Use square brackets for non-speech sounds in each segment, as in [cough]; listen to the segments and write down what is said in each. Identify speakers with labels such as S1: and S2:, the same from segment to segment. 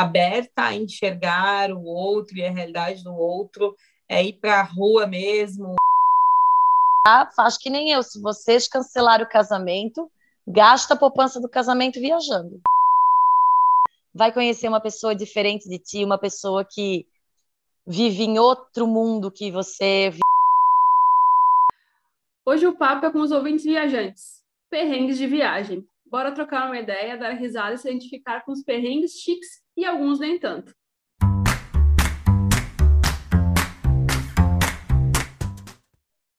S1: aberta a enxergar o outro e a realidade do outro, é ir para a rua mesmo.
S2: Ah, faz que nem eu. Se vocês cancelarem o casamento, gasta a poupança do casamento viajando. Vai conhecer uma pessoa diferente de ti, uma pessoa que vive em outro mundo que você.
S3: Hoje o papo é com os ouvintes viajantes. Perrengues de viagem. Bora trocar uma ideia, dar risada e se identificar com os perrengues chiques e alguns nem tanto.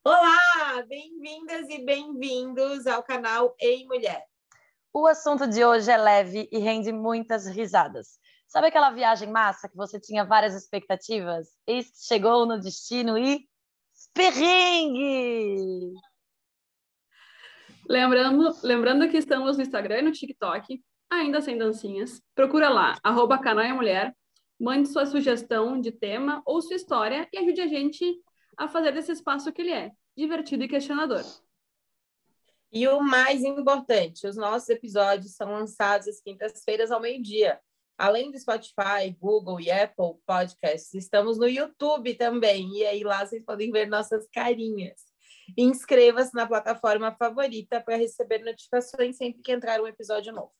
S1: Olá, bem-vindas e bem-vindos ao canal Ei Mulher.
S2: O assunto de hoje é leve e rende muitas risadas. Sabe aquela viagem massa que você tinha várias expectativas? Eis que chegou no destino e perrengue!
S3: Lembrando, lembrando que estamos no Instagram e no TikTok, ainda sem dancinhas. Procura lá, arroba e mulher, mande sua sugestão de tema ou sua história e ajude a gente a fazer desse espaço que ele é, divertido e questionador.
S1: E o mais importante, os nossos episódios são lançados às quintas-feiras ao meio-dia. Além do Spotify, Google e Apple Podcasts, estamos no YouTube também. E aí lá vocês podem ver nossas carinhas. Inscreva-se na plataforma favorita para receber notificações sempre que entrar um episódio novo.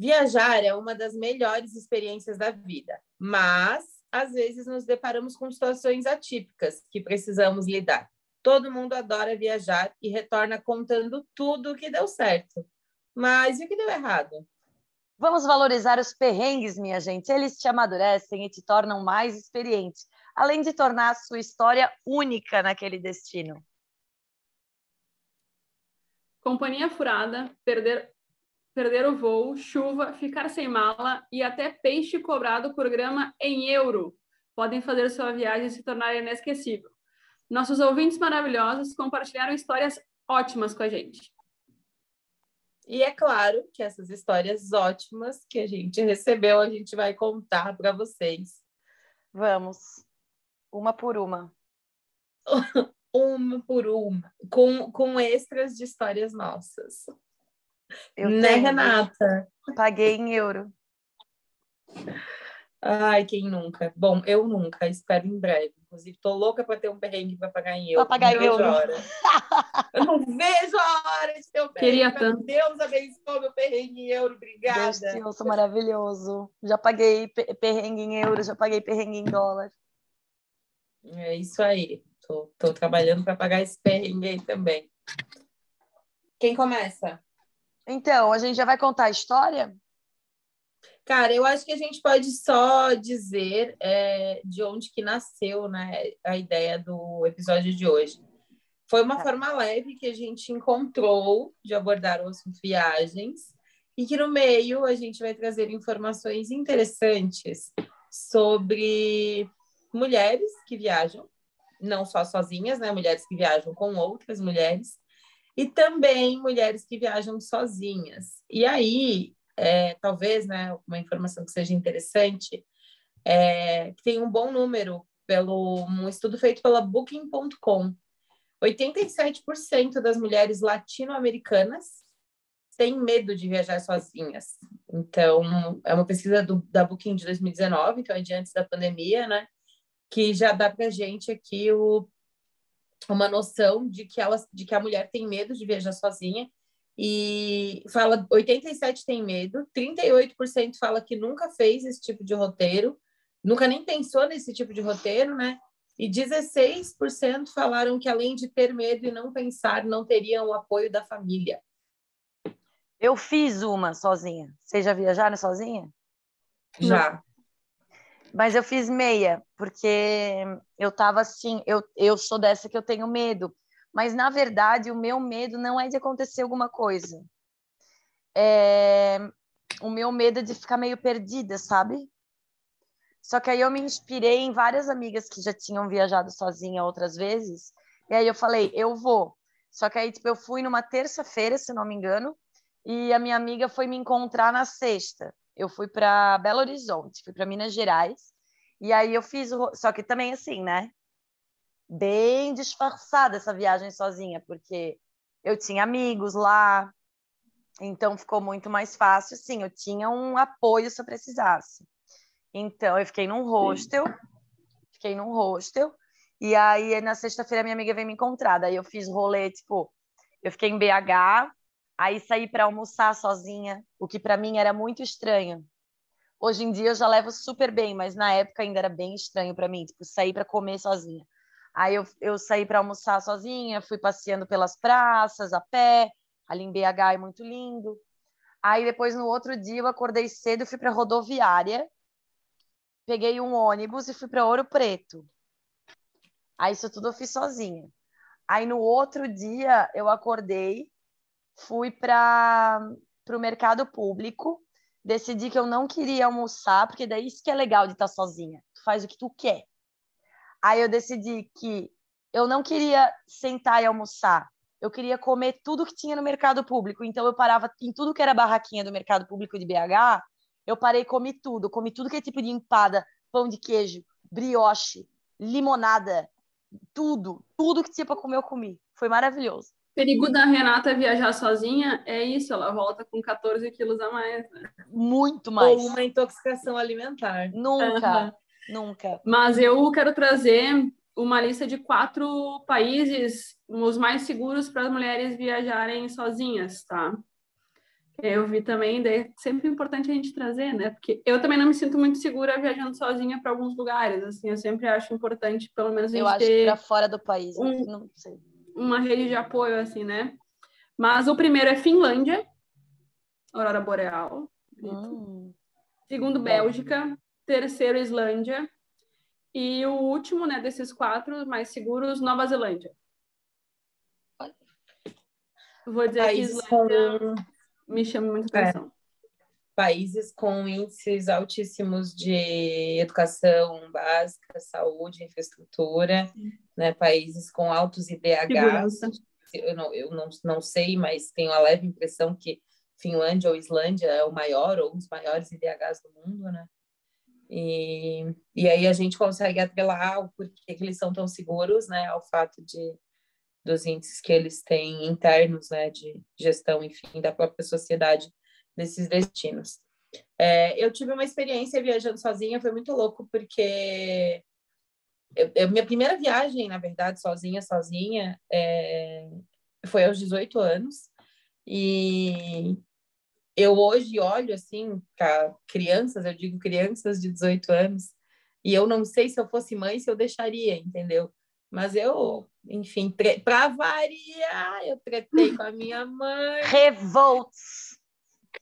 S1: Viajar é uma das melhores experiências da vida, mas às vezes nos deparamos com situações atípicas que precisamos lidar. Todo mundo adora viajar e retorna contando tudo o que deu certo. Mas e o que deu errado?
S2: Vamos valorizar os perrengues, minha gente. Eles te amadurecem e te tornam mais experiente, além de tornar a sua história única naquele destino.
S3: Companhia furada, perder, perder o voo, chuva, ficar sem mala e até peixe cobrado por grama em euro podem fazer sua viagem se tornar inesquecível. Nossos ouvintes maravilhosos compartilharam histórias ótimas com a gente.
S1: E é claro que essas histórias ótimas que a gente recebeu, a gente vai contar para vocês.
S2: Vamos, uma por uma. [laughs]
S1: uma por uma, com, com extras de histórias nossas.
S2: Eu
S1: né,
S2: tenho,
S1: Renata?
S2: Paguei em euro.
S1: Ai, quem nunca? Bom, eu nunca, espero em breve. Inclusive, tô louca para ter um perrengue para pagar em euro.
S2: Para pagar em euro. [laughs]
S1: eu não vejo a hora de ter um perrengue.
S3: Queria tanto.
S1: Deus abençoe meu perrengue em euro, obrigada.
S2: Deus te ouça, maravilhoso. Já paguei perrengue em euro, já paguei perrengue em dólar.
S1: É isso aí. Tô, tô trabalhando para pagar esse perrengue aí também. Quem começa?
S2: Então, a gente já vai contar a história?
S1: Cara, eu acho que a gente pode só dizer é, de onde que nasceu né, a ideia do episódio de hoje. Foi uma
S2: Tá.
S1: forma leve que a gente encontrou de abordar o assunto viagens e que no meio a gente vai trazer informações interessantes sobre mulheres que viajam, não só sozinhas, né? Mulheres que viajam com outras mulheres e também mulheres que viajam sozinhas. E aí, é, talvez, né, uma informação que seja interessante, é, tem um bom número pelo um estudo feito pela Booking.com. 87% das mulheres latino-americanas têm medo de viajar sozinhas. Então, é uma pesquisa do, da Booking de 2019, então é de antes da pandemia, né? Que já dá para gente aqui o, uma noção de que, ela, de que a mulher tem medo de viajar sozinha e fala 87 tem medo, 38% fala que nunca fez esse tipo de roteiro, nunca nem pensou nesse tipo de roteiro, né? E 16% falaram que além de ter medo e não pensar, não teriam o apoio da família.
S2: Eu fiz uma sozinha. Vocês já viajaram sozinha?
S1: Já.
S2: Mas eu fiz meia, porque eu tava assim, eu, eu sou dessa que eu tenho medo. Mas, na verdade, o meu medo não é de acontecer alguma coisa. É... O meu medo é de ficar meio perdida, sabe? Só que aí eu me inspirei em várias amigas que já tinham viajado sozinha outras vezes. E aí eu falei, eu vou. Só que aí, tipo, eu fui numa terça-feira, se não me engano, e a minha amiga foi me encontrar na sexta. Eu fui para Belo Horizonte, fui para Minas Gerais. E aí eu fiz o... Só que também assim, né? bem disfarçada essa viagem sozinha, porque eu tinha amigos lá, Então ficou muito mais fácil, sim. Eu tinha um apoio se eu precisasse. Então eu fiquei num hostel, fiquei num hostel, e aí na sexta-feira minha amiga veio me encontrar. Daí eu fiz rolê, tipo, eu fiquei em BH, aí saí para almoçar sozinha, o que para mim era muito estranho. Hoje em dia eu já levo super bem, mas na época ainda era bem estranho para mim, tipo, sair para comer sozinha. Aí eu, eu saí para almoçar sozinha, fui passeando pelas praças, a pé, ali em BH é muito lindo. Aí depois no outro dia eu acordei cedo, fui para rodoviária, peguei um ônibus e fui para Ouro Preto. Aí isso tudo eu fiz sozinha. Aí no outro dia eu acordei, fui para o mercado público, decidi que eu não queria almoçar, porque daí isso que é legal de estar sozinha. Tu faz o que tu quer. Aí eu decidi que eu não queria sentar e almoçar eu queria comer tudo que tinha no mercado público. Então eu parava em tudo que era barraquinha do mercado público de BH, eu parei e comi tudo. Comi tudo que é tipo de empada, pão de queijo, brioche, limonada, tudo. Tudo que tinha para comer eu comi. Foi maravilhoso.
S3: O perigo da Renata viajar sozinha é isso, ela volta com 14 quilos a mais. Né?
S2: Muito mais.
S1: Ou uma intoxicação alimentar.
S2: Nunca, uhum. nunca.
S3: Mas eu quero trazer uma lista de quatro países os mais seguros para as mulheres viajarem sozinhas, tá? Eu vi também, é sempre importante a gente trazer, né? Porque eu também não me sinto muito segura viajando sozinha para alguns lugares, assim, eu sempre acho importante, pelo menos, a gente
S2: eu acho
S3: ter
S2: para fora do país,
S3: um,
S2: não sei.
S3: Uma rede de apoio, assim, né? Mas o primeiro é Finlândia, Aurora Boreal. Hum. Segundo, Bélgica. Terceiro, Islândia. E o último, né, desses quatro mais seguros, Nova Zelândia. Vou dizer Países que Islândia com... me chama muita é. atenção. É.
S1: Países com índices altíssimos de educação básica, saúde, infraestrutura, né? países com altos IDHs. Eu, não, eu não, não sei, mas tenho a leve impressão que Finlândia ou Islândia é o maior ou um dos maiores IDHs do mundo, né? E, e aí a gente consegue atrelar o porquê que eles são tão seguros, né, ao fato de dos índices que eles têm internos, né, de gestão, enfim, da própria sociedade nesses destinos. É, eu tive uma experiência viajando sozinha, foi muito louco, porque eu, eu, minha primeira viagem, na verdade, sozinha, sozinha, é, foi aos 18 anos, e eu hoje olho assim para crianças, eu digo crianças de 18 anos, e eu não sei se eu fosse mãe se eu deixaria, entendeu? Mas eu, enfim, para variar, eu tretei com a minha mãe.
S2: Revolts!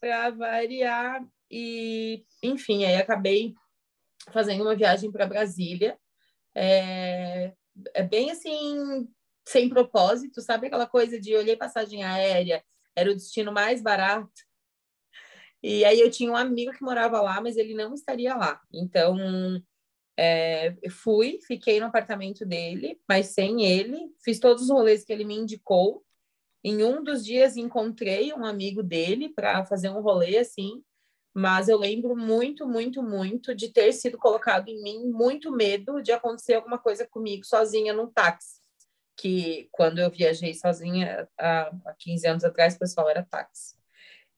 S1: Para variar. E, enfim, aí acabei fazendo uma viagem para Brasília. É, é bem assim, sem propósito, sabe aquela coisa de olhei passagem aérea, era o destino mais barato e aí eu tinha um amigo que morava lá, mas ele não estaria lá. Então, é, fui, fiquei no apartamento dele, mas sem ele. Fiz todos os rolês que ele me indicou. Em um dos dias encontrei um amigo dele para fazer um rolê assim, mas eu lembro muito, muito, muito de ter sido colocado em mim muito medo de acontecer alguma coisa comigo sozinha num táxi. Que quando eu viajei sozinha há, há 15 anos atrás, o pessoal era táxi.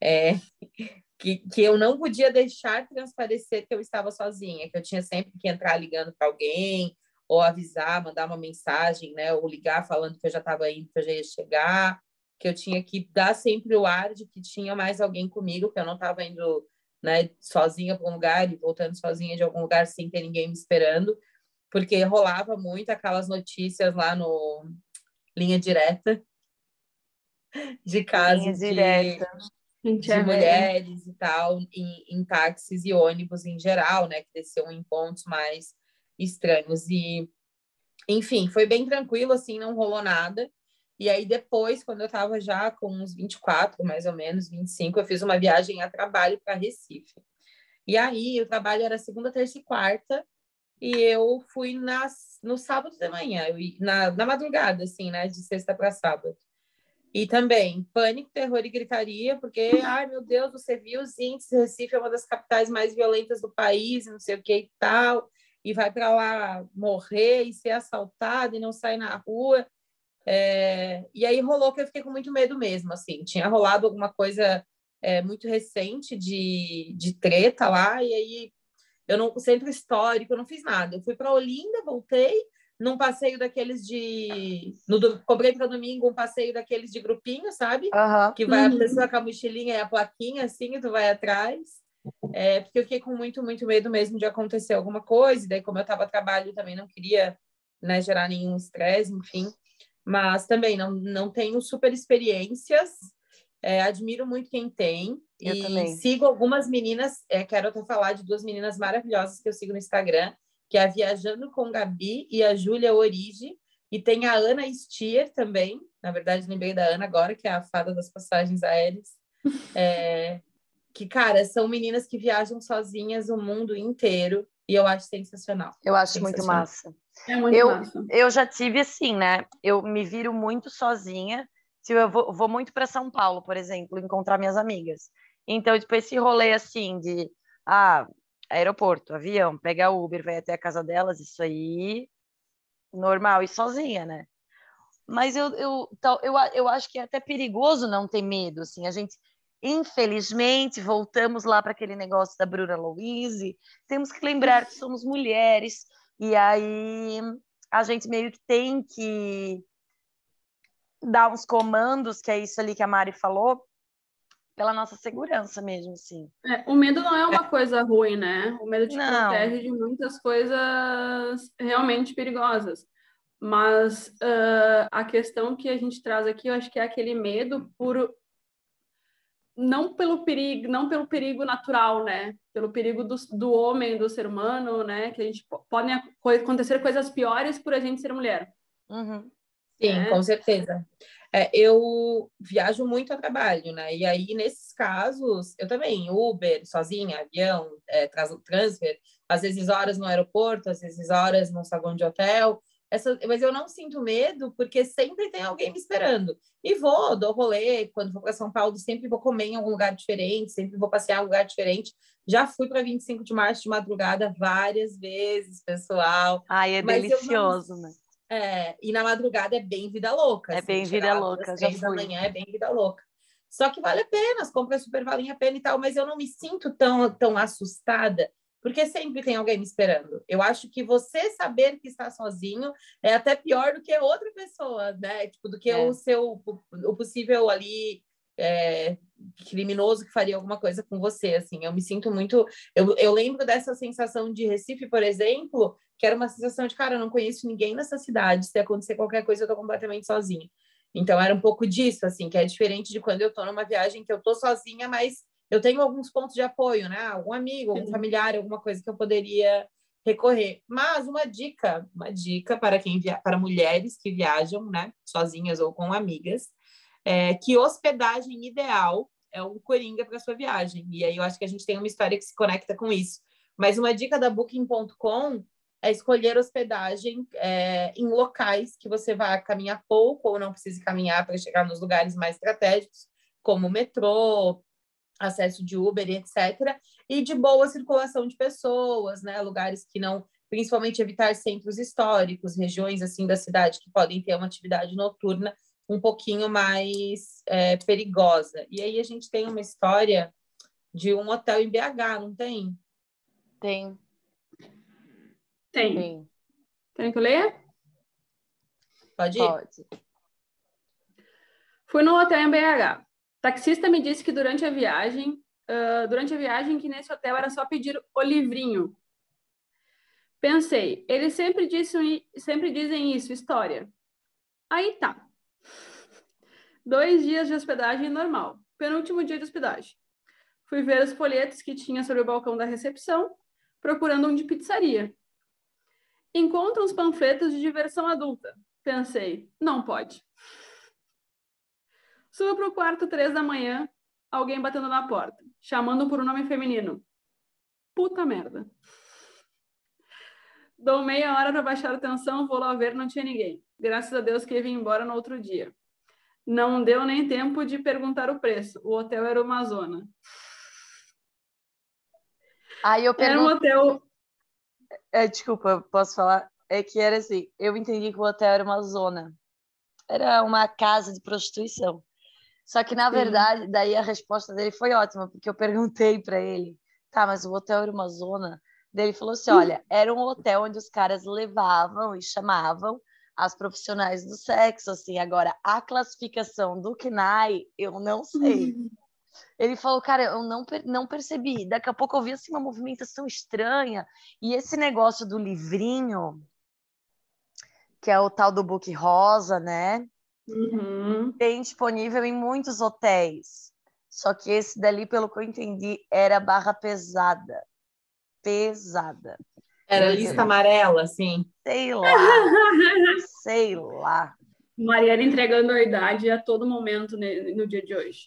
S1: É, [laughs] que, que eu não podia deixar transparecer que eu estava sozinha, que eu tinha sempre que entrar ligando para alguém, ou avisar, mandar uma mensagem, né, ou ligar falando que eu já estava indo, que eu já ia chegar, que eu tinha que dar sempre o ar de que tinha mais alguém comigo, que eu não estava indo né, sozinha para um lugar e voltando sozinha de algum lugar sem ter ninguém me esperando, porque rolava muito aquelas notícias lá no Linha Direta [laughs] de casos
S2: direta
S1: de é mulheres e tal, em, em, táxis e ônibus em geral, né, que desceu em pontos mais estranhos. E, enfim, foi bem tranquilo, assim, não rolou nada. E aí, depois, quando eu estava já com uns 24, mais ou menos, 25, eu fiz uma viagem a trabalho para Recife. E aí, o trabalho era segunda, terça e quarta, e eu fui nas, no sábado de manhã, eu, na, na madrugada, assim, né, de sexta para sábado. E também pânico, terror e gritaria, porque, ai meu Deus, você viu os índices, Recife é uma das capitais mais violentas do país, não sei o que e tal, e vai para lá morrer e ser assaltado e não sair na rua. É... E aí rolou que eu fiquei com muito medo mesmo, assim, tinha rolado alguma coisa é, muito recente de, de treta lá, e aí eu não, centro histórico, eu não fiz nada. Eu fui para Olinda, voltei, num passeio daqueles de. No, comprei para domingo um passeio daqueles de grupinho, sabe?
S2: Uhum.
S1: Que vai a pessoa com a mochilinha e a plaquinha, assim, e tu vai atrás. É, porque eu fiquei com muito, muito medo mesmo de acontecer alguma coisa. E daí, como eu estava a trabalho, também não queria né, gerar nenhum estresse, enfim. Mas também não, não tenho super experiências. É, admiro muito quem tem.
S2: Eu
S1: e
S2: também.
S1: sigo algumas meninas. É, quero até falar de duas meninas maravilhosas que eu sigo no Instagram, que é a Viajando com Gabi e a Júlia Origi. E tem a Ana Stier também. Na verdade, lembrei da Ana agora, que é a fada das passagens aéreas. [laughs] É, que, cara, são meninas que viajam sozinhas o mundo inteiro e eu acho sensacional.
S2: Eu acho muito
S1: Sensacional.
S2: massa.
S3: É muito
S2: Eu,
S3: massa.
S2: eu já tive assim, né? Eu me viro muito sozinha. Se eu vou, vou muito para São Paulo, por exemplo, encontrar minhas amigas. Então, tipo, esse rolê assim de ah, aeroporto, avião, pegar Uber, vai até a casa delas, isso aí normal e sozinha, né? Mas eu, eu, eu, eu acho que é até perigoso não ter medo, assim, a gente, infelizmente, voltamos lá para aquele negócio da Bruna Louise, temos que lembrar que somos mulheres, e aí a gente meio que tem que dar uns comandos, que é isso ali que a Mari falou, pela nossa segurança mesmo, assim.
S3: É, o medo não é uma coisa ruim, né? O medo te
S2: Não.
S3: protege de muitas coisas realmente perigosas. Mas ah, a questão que a gente traz aqui, eu acho que é aquele medo por não pelo perigo, não pelo perigo natural, né? Pelo perigo do, do homem, do ser humano, né? Que a gente po- podem ac- acontecer coisas piores por a gente ser mulher.
S2: Uhum.
S1: Sim,
S3: É.
S1: com certeza. É, eu viajo muito a trabalho, né? E aí, nesses casos, eu também, Uber, sozinha, avião, é, transfer, às vezes horas no aeroporto, às vezes horas no saguão de hotel. Essa, mas eu não sinto medo, porque sempre tem alguém me esperando. E vou, dou rolê, quando vou para São Paulo, sempre vou comer em algum lugar diferente, sempre vou passear em um lugar diferente. Já fui para 25 de março de madrugada várias vezes, pessoal.
S2: Ai, é
S1: Mas eu não-
S2: delicioso, né?
S1: É, e na madrugada é bem vida louca.
S2: É
S1: assim,
S2: bem vida louca, já
S1: três da
S2: fui.
S1: manhã é bem vida louca. Só que vale a pena, as compras super valem a pena e tal, mas eu não me sinto tão, tão assustada, porque sempre tem alguém me esperando. Eu acho que você saber que está sozinho é até pior do que outra pessoa, né? Tipo, do que
S2: É.
S1: o seu, o possível ali é, criminoso que faria alguma coisa com você, assim. Eu me sinto muito... Eu, eu lembro dessa sensação de Recife, por exemplo, que era uma sensação de, cara, eu não conheço ninguém nessa cidade, se acontecer qualquer coisa, eu tô completamente sozinha. Então, era um pouco disso, assim, que é diferente de quando eu tô numa viagem que eu tô sozinha, mas eu tenho alguns pontos de apoio, né? Algum amigo, algum familiar, alguma coisa que eu poderia recorrer. Mas uma dica, uma dica para quem via... para mulheres que viajam, né, sozinhas ou com amigas, é que hospedagem ideal é um coringa para sua viagem. E aí eu acho que a gente tem uma história que se conecta com isso. Mas uma dica da Booking.com é escolher hospedagem é, em locais que você vai caminhar pouco ou não precise caminhar para chegar nos lugares mais estratégicos, como metrô, acesso de Uber, e etc. E de boa circulação de pessoas, né? Lugares que não, principalmente evitar centros históricos, regiões assim da cidade que podem ter uma atividade noturna um pouquinho mais é, perigosa. E aí a gente tem uma história de um hotel em BH, não tem?
S2: Tem,
S3: Tem.
S2: tem.
S3: Querem que eu leia?
S1: Pode ir?
S2: Pode.
S3: Fui no hotel em BH. Taxista me disse que durante a viagem, ah, durante a viagem, que nesse hotel era só pedir o livrinho. Pensei, eles sempre, sempre dizem isso, história. Aí tá. Dois dias de hospedagem normal. Penúltimo dia de hospedagem. Fui ver os folhetos que tinha sobre o balcão da recepção, procurando um de pizzaria. Encontro uns panfletos de diversão adulta. Pensei, não pode. Subo pro quarto três da manhã, alguém batendo na porta, chamando por um nome feminino. Puta merda. Dou meia hora para baixar a tensão, vou lá ver, não tinha ninguém. Graças a Deus que ia vir embora no outro dia. Não deu nem tempo de perguntar o preço. O hotel era uma zona.
S2: Aí eu
S3: Era um
S2: pergunto,
S3: hotel.
S2: é, desculpa, posso falar? É que era assim, eu entendi que o hotel era uma zona. Era uma casa de prostituição. Só que, na Sim. verdade, daí a resposta dele foi ótima, porque eu perguntei para ele, tá, mas o hotel era uma zona? Daí ele falou assim: olha, [laughs] era um hotel onde os caras levavam e chamavam as profissionais do sexo, assim. Agora, a classificação do KNAI, eu não sei. [laughs] Ele falou, cara, eu não, não percebi. Daqui a pouco eu vi assim, uma movimentação estranha. E esse negócio do livrinho, que é o tal do book rosa, né?
S3: Uhum.
S2: Tem disponível em muitos hotéis. Só que esse dali, pelo que eu entendi, era barra pesada. Pesada.
S1: Era lista amarela, assim.
S2: Sei lá. [laughs] sei lá.
S3: Mariana entregando a idade a todo momento no dia de hoje.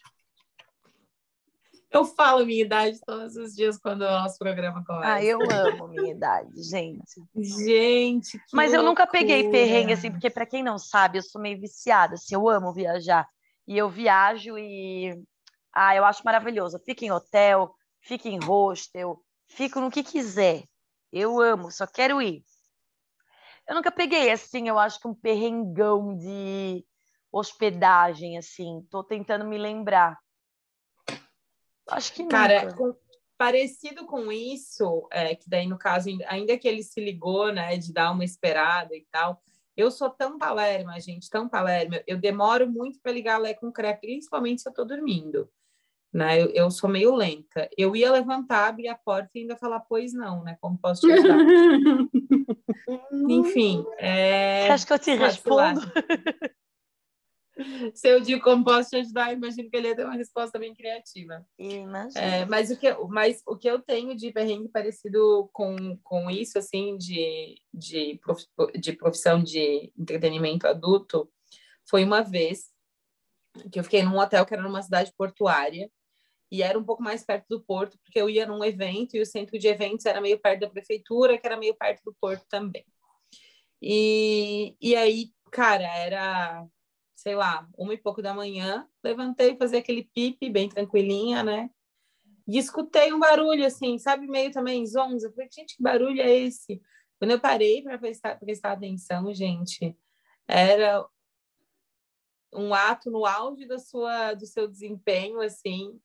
S1: Eu falo minha idade todos os dias quando o nosso programa começa.
S2: Ah, eu amo minha idade, gente.
S1: Gente,
S2: Mas eu nunca peguei perrengue, assim, porque para quem não sabe, eu sou meio viciada, assim, eu amo viajar. E eu viajo e... Ah, eu acho maravilhoso. Fico em hotel, fico em hostel, fico no que quiser. Eu amo, só quero ir. Eu nunca peguei, assim, eu acho que um perrengão de hospedagem, assim. Tô tentando me lembrar. Acho que
S1: Cara, com, parecido com isso, é, que daí no caso, ainda que ele se ligou, né, de dar uma esperada e tal, eu sou tão palerma, gente, tão palerma, eu demoro muito para ligar a Lé com CRE, principalmente se eu tô dormindo, né, eu, eu, sou meio lenta. Eu ia levantar, abrir a porta e ainda falar, pois não, né, como posso te ajudar? [laughs] Enfim, é...
S2: Acha que eu te respondo?
S1: Se eu digo como posso te ajudar, imagino que ele ia ter uma resposta bem criativa.
S2: É,
S1: mas, o que, mas o que eu tenho de perrengue parecido com, com isso, assim, de, de, prof, de profissão de entretenimento adulto, foi uma vez que eu fiquei num hotel que era numa cidade portuária e era um pouco mais perto do porto, porque eu ia num evento e o centro de eventos era meio perto da prefeitura, que era meio perto do porto também. E, e aí, cara, era sei lá, uma e pouco da manhã, levantei, fazer aquele pipe bem tranquilinha, né? E escutei um barulho assim, sabe, meio também zonza. Falei, gente, que barulho é esse? Quando eu parei para prestar, prestar atenção, gente, era um ato no auge da sua, do seu desempenho, assim.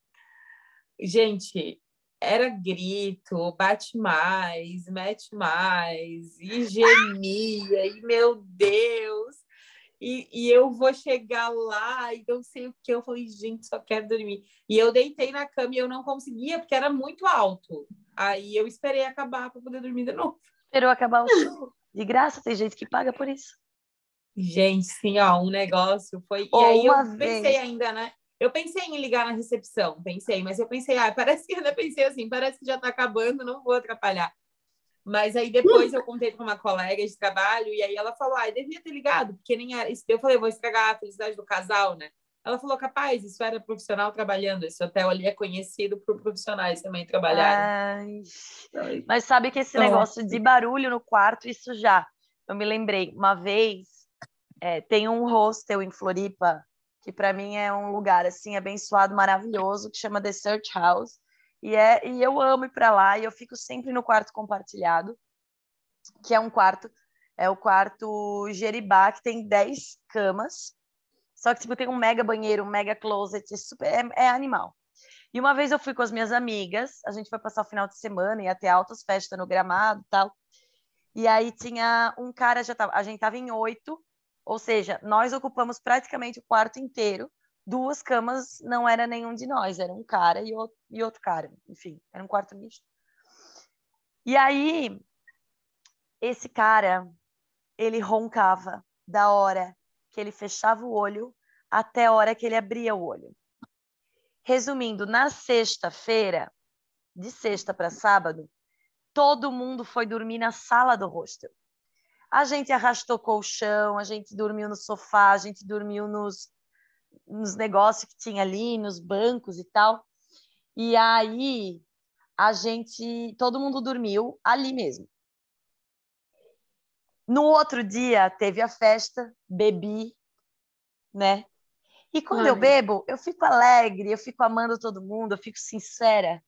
S1: Gente, era grito, bate mais, mete mais, e gemia, e meu Deus e, e eu vou chegar lá e não sei o que. Eu falei, gente, só quero dormir. E eu deitei na cama e eu não conseguia, porque era muito alto. Aí eu esperei acabar para poder dormir de novo.
S2: Esperou acabar o show. De graça, tem gente que paga por isso.
S1: Gente, sim, ó, um negócio foi.
S2: Ou
S1: e aí
S2: eu
S1: vez. pensei ainda, né? Eu pensei em ligar na recepção, pensei, mas eu pensei, ah, parece que ainda pensei assim, parece que já tá acabando, não vou atrapalhar. Mas aí depois eu contei para uma colega de trabalho e aí ela falou: ah, devia ter ligado, porque nem era. Eu falei: vou estragar a felicidade do casal, né? Ela falou: capaz, isso era profissional trabalhando. Esse hotel ali é conhecido por profissionais também trabalharem.
S2: Mas sabe que esse então, negócio de barulho no quarto, isso já. Eu me lembrei, uma vez é, tem um hostel em Floripa que para mim é um lugar assim abençoado, maravilhoso, que chama The Search House. E, é, e eu amo ir para lá e eu fico sempre no quarto compartilhado, que é um quarto, é o quarto Jeribá, que tem 10 camas. Só que tipo, tem um mega banheiro, um mega closet, é, super, é, é animal. E uma vez eu fui com as minhas amigas, a gente foi passar o final de semana, ia ter altas festas no gramado e tal. E aí tinha um cara, já tava, a gente tava em oito, ou seja, nós ocupamos praticamente o quarto inteiro duas camas não era nenhum de nós, era um cara e outro, e outro cara, enfim, era um quarto misto. E aí, esse cara, ele roncava da hora que ele fechava o olho até a hora que ele abria o olho. Resumindo, na sexta-feira, de sexta para sábado, todo mundo foi dormir na sala do hostel. A gente arrastou colchão, a gente dormiu no sofá, a gente dormiu nos, nos negócios que tinha ali, nos bancos e tal. E aí a gente, todo mundo dormiu ali mesmo. No outro dia teve a festa, bebi, né? E quando eu bebo, eu fico alegre, eu fico amando todo mundo, eu fico sincera.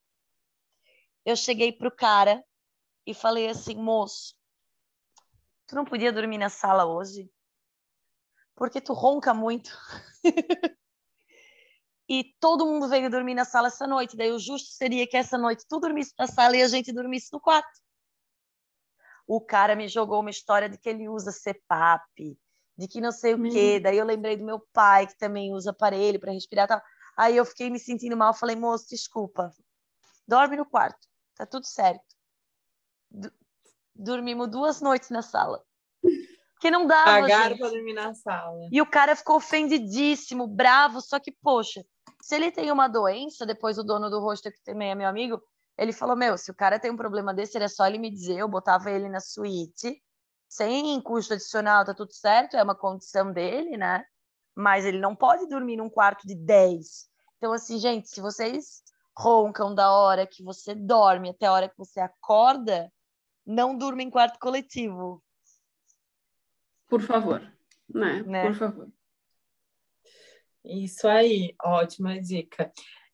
S2: Eu cheguei pro cara e falei assim, moço, tu não podia dormir na sala hoje? Porque tu ronca muito. [laughs] e todo mundo veio dormir na sala essa noite. Daí o justo seria que essa noite tu dormisse na sala e a gente dormisse no quarto. O cara me jogou uma história de que ele usa CPAP, de que não sei o quê. Daí eu lembrei do meu pai, que também usa aparelho para respirar. Tal. Aí eu fiquei me sentindo mal. Falei, moço, desculpa. Dorme no quarto. Tá tudo certo. Dormimos duas noites na sala. Que não dava.
S1: Pagaram para dormir na sala.
S2: E o cara ficou ofendidíssimo, bravo. Só que, poxa, se ele tem uma doença, depois o dono do rosto, que também é meu amigo, ele falou: Meu, se o cara tem um problema desse, era só ele me dizer, eu botava ele na suíte sem custo adicional, tá tudo certo, é uma condição dele, né? Mas ele não pode dormir num quarto de 10. Então, assim, gente, se vocês roncam da hora que você dorme até a hora que você acorda, não durma em quarto coletivo.
S3: Por favor, né? né? Por favor.
S1: Isso aí, ótima dica.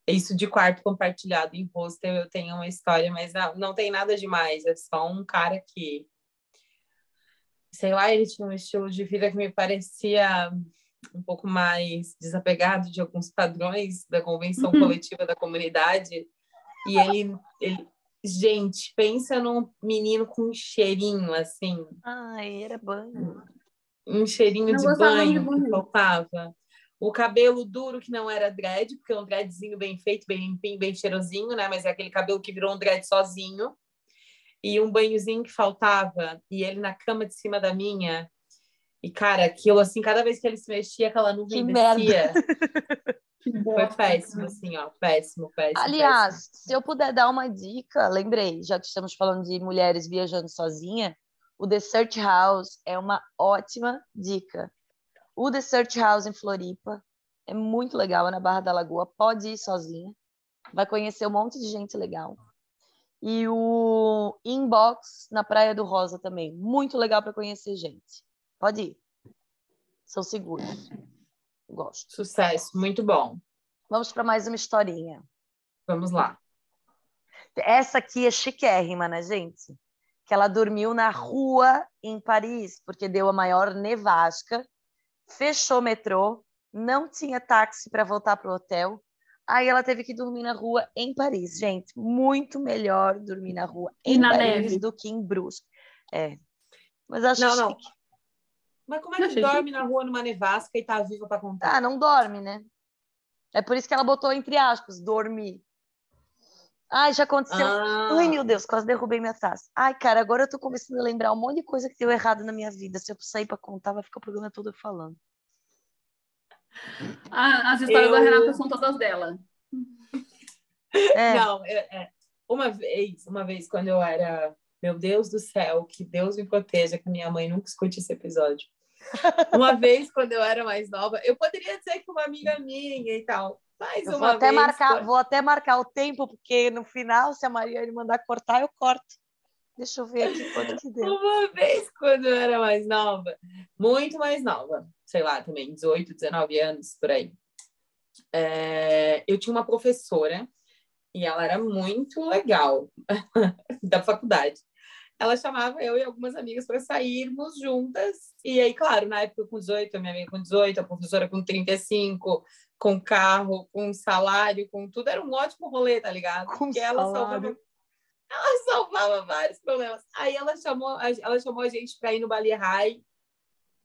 S1: Isso de quarto compartilhado em hostel, eu tenho uma história, mas não, não tem nada demais. É só um cara que sei lá, ele tinha um estilo de vida que me parecia um pouco mais desapegado de alguns padrões da convenção uhum. coletiva da comunidade. E ele, ele, gente, pensa num menino com um cheirinho assim.
S2: Ai, era banho.
S1: Um cheirinho não de banho, de que faltava. O cabelo duro que não era dread, porque é um dreadzinho bem feito, bem limpinho, bem cheirosinho, né? Mas é aquele cabelo que virou um dread sozinho e um banhozinho que faltava, e ele na cama de cima da minha. E, cara, aquilo, assim, cada vez que ele se mexia, aquela nuvem que descia. [laughs] Foi péssimo, assim, ó. Péssimo, péssimo.
S2: Aliás,
S1: péssimo.
S2: se eu puder dar uma dica, lembrei, já que estamos falando de mulheres viajando sozinha, o The Search House é uma ótima dica. O The Search House em Floripa é muito legal, é na Barra da Lagoa. Pode ir sozinha, vai conhecer um monte de gente legal. E o Inbox na Praia do Rosa também. Muito legal para conhecer gente. Pode ir. São seguros. Gosto.
S1: Sucesso, muito bom.
S2: Vamos para mais uma historinha.
S1: Vamos lá.
S2: Essa aqui é chiquérrima, né, gente? Que ela dormiu na rua em Paris, porque deu a maior nevasca, fechou o metrô, não tinha táxi para voltar para o hotel, Aí ela teve que dormir na rua em Paris, gente. Muito melhor dormir na rua em na Paris neve. do que em Brusque. É. Mas acho
S1: não, não. Mas como é que dorme na rua numa nevasca e tá viva para contar?
S2: Ah, não dorme, né? É por isso que ela botou entre aspas, dormir. Ai, já aconteceu. Ah. Ai, meu Deus, quase derrubei minha taça. Ai, cara, agora eu tô começando a lembrar um monte de coisa que deu errado na minha vida. Se eu sair para contar, vai ficar o programa todo falando. [clears throat]
S3: Ah, as histórias eu... da Renata são todas dela.
S1: É. [laughs] Não, é, é, uma vez, uma vez quando eu era, meu Deus do céu, que Deus me proteja, que minha mãe nunca escute esse episódio. [laughs] Uma vez quando eu era mais nova, eu poderia dizer que uma amiga minha e tal. Mas eu
S2: vou até marcar, vou até marcar o tempo, porque no final, se a Maria me mandar cortar, eu corto. Deixa eu ver aqui quanto que deu.
S1: Uma vez, quando eu era mais nova, muito mais nova, sei lá, também 18, 19 anos, por aí. É, eu tinha uma professora e ela era muito legal [laughs] da faculdade. Ela chamava eu e algumas amigas para sairmos juntas. E aí, claro, na época com 18, a minha amiga com 18, a professora com 35, com carro, com salário, com tudo. Era um ótimo rolê, tá ligado?
S2: Com Porque ela salvava
S1: ela [laughs] salvava vários problemas. Aí ela chamou, ela chamou a gente para ir no Bali High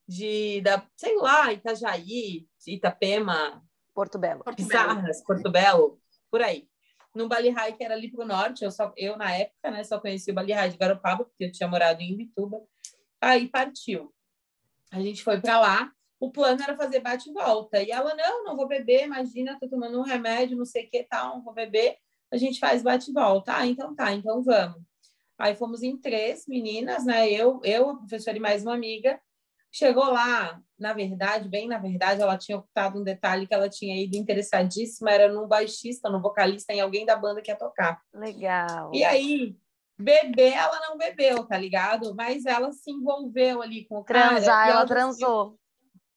S1: de, da, sei lá, Itajaí, Itapema,
S2: Porto Belo.
S1: Pizarras, Porto Belo, por aí. No Bali High, que era ali pro norte, eu, só, eu na época, né, só conheci o Bali High de Garopaba, porque eu tinha morado em Bituba. Aí partiu. A gente foi para lá. O plano era fazer bate e volta. E ela, não, não vou beber, imagina, tô tomando um remédio, não sei o que tal, não vou beber a gente faz bate e volta. Ah, então tá, então vamos. Aí fomos em três meninas, né? Eu, eu, a professora e mais uma amiga. Chegou lá, na verdade, bem na verdade, ela tinha ocultado um detalhe que ela tinha ido interessadíssima, era no baixista, no vocalista, em alguém da banda que ia tocar.
S2: Legal.
S1: E aí, beber, ela não bebeu, tá ligado? Mas ela se envolveu ali com o
S2: cara. Transar, ela, ela transou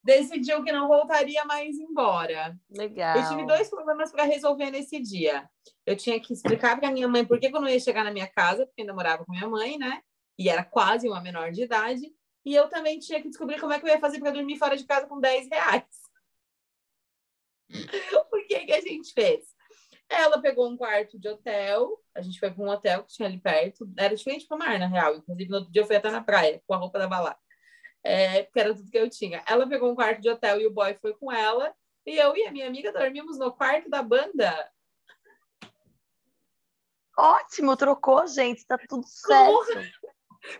S1: decidiu que não voltaria mais embora.
S2: Legal.
S1: Eu tive dois problemas para resolver nesse dia. Eu tinha que explicar para minha mãe por que eu não ia chegar na minha casa, porque ainda morava com minha mãe, né? E era quase uma menor de idade. E eu também tinha que descobrir como é que eu ia fazer para dormir fora de casa com 10 reais. [laughs] o que, que a gente fez? Ela pegou um quarto de hotel, a gente foi para um hotel que tinha ali perto, era diferente para mar, na real. Inclusive, no outro dia eu fui até na praia com a roupa da balada, é, porque era tudo que eu tinha. Ela pegou um quarto de hotel e o boy foi com ela, e eu e a minha amiga dormimos no quarto da banda.
S2: Ótimo, trocou, gente, tá tudo certo.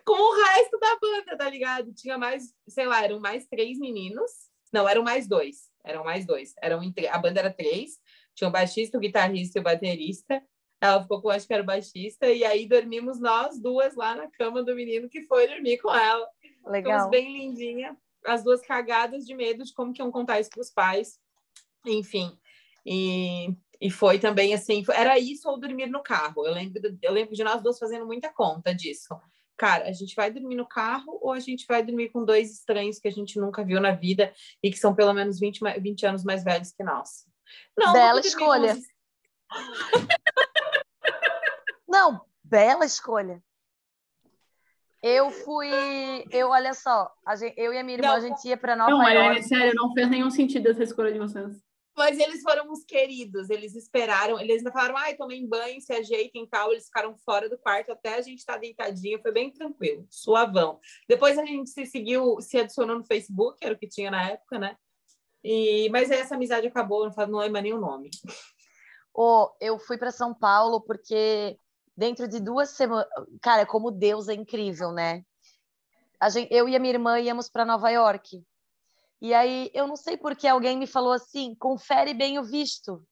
S1: Com, o resto da banda, tá ligado? Tinha mais, sei lá, eram mais três meninos. Não, eram mais dois. Eram mais dois. Eram, a banda era três. Tinha o baixista, o guitarrista e o baterista. Ela ficou com, acho que era o baixista. E aí dormimos nós duas lá na cama do menino que foi dormir com ela.
S2: Legal. Ficamos
S1: bem lindinha. As duas cagadas de medo de como que iam contar isso pros pais. Enfim. E e foi também assim, era isso ou dormir no carro. Eu lembro, eu lembro de nós duas fazendo muita conta disso. Cara, a gente vai dormir no carro ou a gente vai dormir com dois estranhos que a gente nunca viu na vida e que são pelo menos 20, 20 anos mais velhos que nós?
S2: Não, bela escolha. [laughs] Não, bela escolha. Eu fui, eu olha só, gente, eu e a minha irmã não, a gente ia para Nova
S3: não,
S2: York.
S3: Não, sério, não fez nenhum sentido essa escolha de vocês.
S1: Mas eles foram uns queridos, eles esperaram, eles ainda falaram, ai, tomem banho, se ajeitem e tal. Eles ficaram fora do quarto até a gente estar tá foi bem tranquilo, suavão. Depois a gente se seguiu, se adicionou no Facebook, era o que tinha na época, né? E, mas aí essa amizade acabou, não, não lembro nem o nome.
S2: Oh, eu fui para São Paulo porque dentro de duas semanas, cara, como Deus é incrível, né? Gente, eu e a minha irmã íamos para Nova York. E aí eu não sei porque alguém me falou assim: confere bem o visto.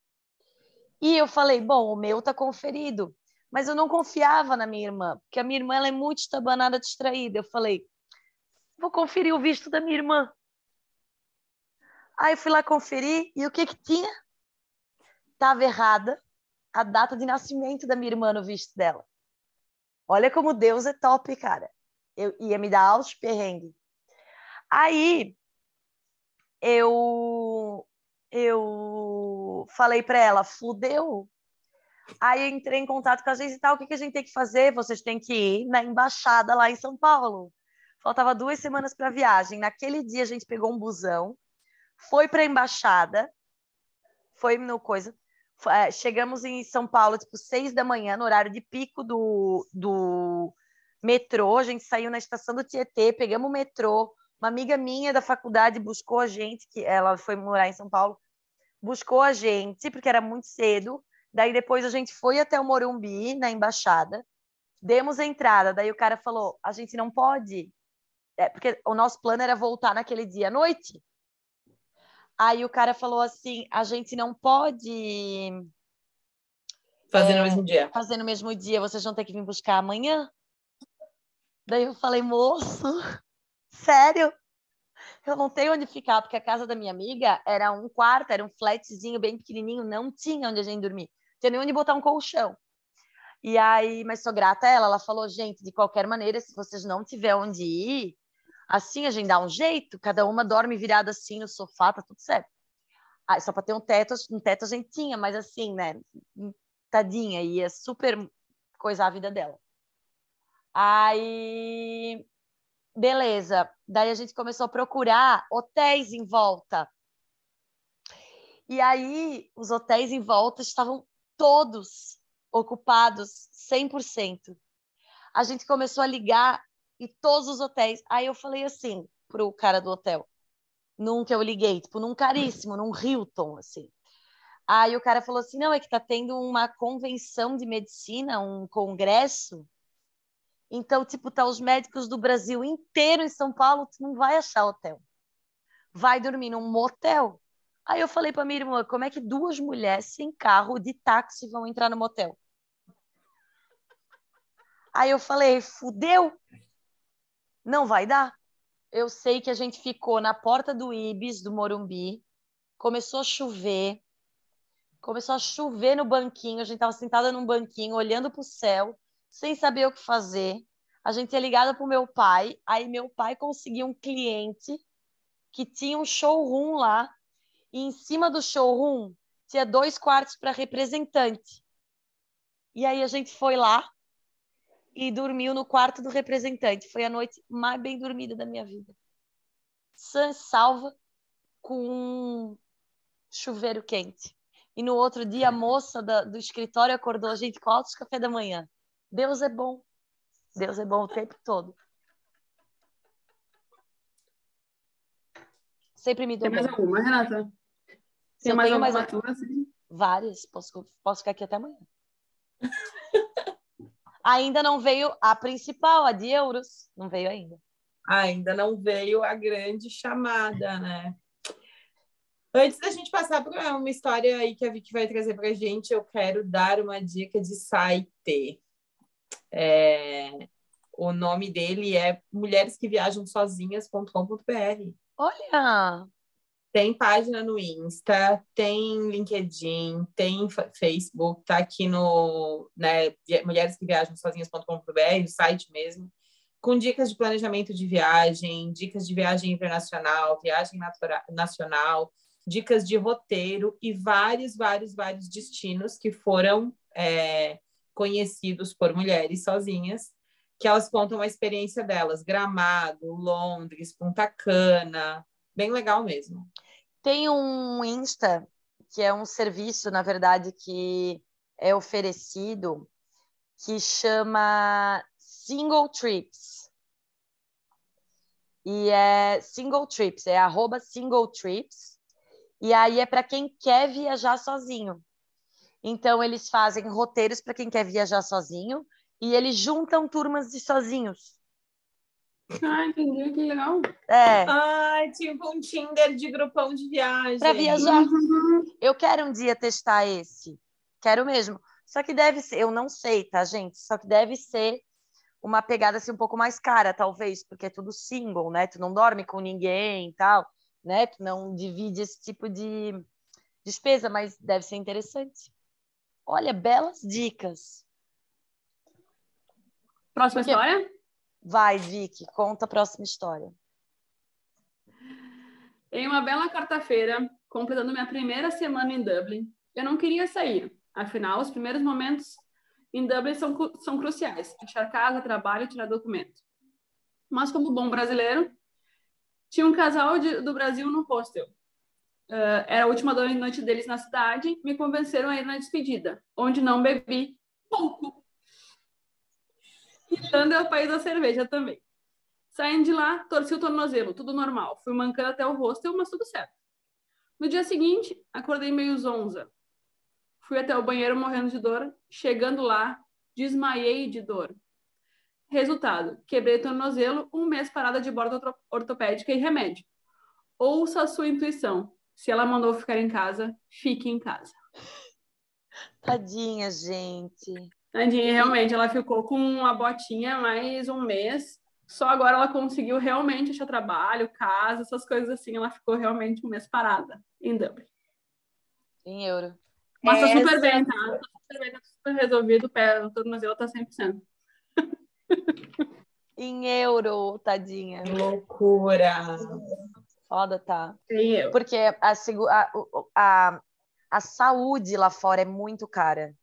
S2: E eu falei: bom, o meu tá conferido. Mas eu não confiava na minha irmã, porque a minha irmã ela é muito estabanada, distraída. Eu falei: vou conferir o visto da minha irmã. Aí eu fui lá conferir e o que que tinha? Tava errada a data de nascimento da minha irmã no visto dela. Olha como Deus é top, cara. Eu ia me dar altos perrengue. Aí eu eu falei para ela, fudeu. Aí entrei em contato com a agência e tal, o que, que a gente tem que fazer? Vocês têm que ir na embaixada lá em São Paulo. Faltava duas semanas para a viagem. Naquele dia a gente pegou um busão, foi para a embaixada, foi no coisa. É, chegamos em São Paulo, tipo, seis da manhã, no horário de pico do, do metrô. A gente saiu na estação do Tietê, pegamos o metrô, uma amiga minha da faculdade buscou a gente, que ela foi morar em São Paulo, buscou a gente, porque era muito cedo. Daí depois a gente foi até o Morumbi, na embaixada, demos a entrada. Daí o cara falou: a gente não pode, é, porque o nosso plano era voltar naquele dia à noite. Aí o cara falou assim: a gente não pode.
S1: Fazer é, no mesmo dia.
S2: Fazer no mesmo dia, vocês vão ter que vir buscar amanhã. Daí eu falei, moço, Sério? Eu não tenho onde ficar, porque a casa da minha amiga era um quarto, era um flatzinho bem pequenininho, não tinha onde a gente dormir. Não tinha nem onde botar um colchão. E aí, mas sou grata a ela, ela falou, gente, de qualquer maneira, se vocês não tiver onde ir, assim a gente dá um jeito, cada uma dorme virada assim no sofá, tá tudo certo. Ah, só para ter um teto, um teto a gente tinha, mas assim, né, tadinha, ia super coisar a vida dela. Aí Beleza. Daí a gente começou a procurar hotéis em volta. E aí os hotéis em volta estavam todos ocupados 100%. A gente começou a ligar e todos os hotéis. Aí eu falei assim pro cara do hotel, num que eu liguei, tipo, num caríssimo, num Hilton, assim. Aí o cara falou assim: não, é que tá tendo uma convenção de medicina, um congresso então, tipo, tá os médicos do Brasil inteiro em São Paulo, tu não vai achar hotel. Vai dormir num motel. Aí eu falei para minha irmã, como é que duas mulheres sem carro de táxi vão entrar no motel? Aí eu falei, fudeu. Não vai dar. Eu sei que a gente ficou na porta do Ibis, do Morumbi. Começou a chover. Começou a chover no banquinho. A gente estava sentada num banquinho, olhando para o céu sem saber o que fazer. A gente é ligada para o meu pai, aí meu pai conseguiu um cliente que tinha um showroom lá, e em cima do showroom tinha dois quartos para representante. E aí a gente foi lá e dormiu no quarto do representante. Foi a noite mais bem dormida da minha vida. Sã, salva, com chuveiro quente. E no outro dia, a moça da, do escritório acordou a gente com altos café da manhã. Deus é bom. Deus é bom o tempo todo. Sempre me dou
S3: Tem mais
S2: bem.
S3: alguma, Renata?
S2: Se
S3: Tem mais alguma
S2: mais-
S3: tua, assim?
S2: Várias. Posso, posso ficar aqui até amanhã. [laughs] ainda não veio a principal, a de euros. Não veio ainda.
S1: Ainda não veio a grande chamada, né? Antes da gente passar para uma história aí que a Vicky vai trazer para a gente, eu quero dar uma dica de site. É, O nome dele é mulheres que viajam sozinhas.com.br.
S2: Olha!
S1: Tem página no Insta, tem LinkedIn, tem fa- Facebook, tá aqui no né, mulheres que viajam sozinhas.com.br, o site mesmo, com dicas de planejamento de viagem, dicas de viagem internacional, viagem nacional, dicas de roteiro e vários, vários, vários destinos que foram é, conhecidos por mulheres sozinhas, que elas contam a experiência delas, Gramado, Londres, Punta Cana, bem legal mesmo.
S2: Tem um Insta, que é um serviço, na verdade, que é oferecido, que chama Single Trips. E é Single Trips, é arroba Single Trips. E aí é para quem quer viajar sozinho. Então, eles fazem roteiros para quem quer viajar sozinho e eles juntam turmas de sozinhos.
S3: Ah, entendi, que legal.
S2: É,
S1: Ai, tipo um Tinder de grupão de viagem.
S2: para viajar.
S3: Uhum.
S2: Eu quero um dia testar esse. Quero mesmo. Só que deve ser, eu não sei, tá, gente? Só que deve ser uma pegada assim um pouco mais cara, talvez, porque é tudo single, né? Tu não dorme com ninguém e tal, né? Tu não divide esse tipo de despesa, mas deve ser interessante. Olha, belas dicas.
S3: Próxima
S2: Porque-
S3: história?
S2: Vai, Vicky, conta a próxima história.
S3: Em uma bela quarta-feira, completando minha primeira semana em Dublin, eu não queria sair. Afinal, os primeiros momentos em Dublin são, são cruciais. Achar casa, trabalho, tirar documento. Mas como bom brasileiro, tinha um casal de- do Brasil no hostel. Ah, era a última noite deles na cidade. Me convenceram a ir na despedida, onde não bebi pouco. Irlanda é o país da cerveja também. Saindo de lá, torci o tornozelo, tudo normal. Fui mancando até o hostel, mas tudo certo. No dia seguinte, acordei meio zonza. Fui até o banheiro morrendo de dor. Chegando lá, desmaiei de dor. Resultado: quebrei o tornozelo, um mês parada de borda orto- ortopédica e remédio. Ouça a sua intuição. Se ela mandou ficar em casa, fique em casa.
S2: Tadinha, gente.
S3: Tadinha, realmente, ela ficou com a botinha mais um mês. Só agora ela conseguiu realmente achar trabalho, casa, essas coisas assim. Ela ficou realmente um mês parada em Dublin.
S2: Em euro.
S3: Mas tá super
S1: Essa-
S3: bem, tá? Tá super bem, tá super resolvido. O pé, o tornozelo tá 100%.
S2: Em euro, tadinha.
S1: Que loucura.
S2: Foda, tá?
S3: Eu.
S2: Porque a, a, a, saúde lá fora é muito cara.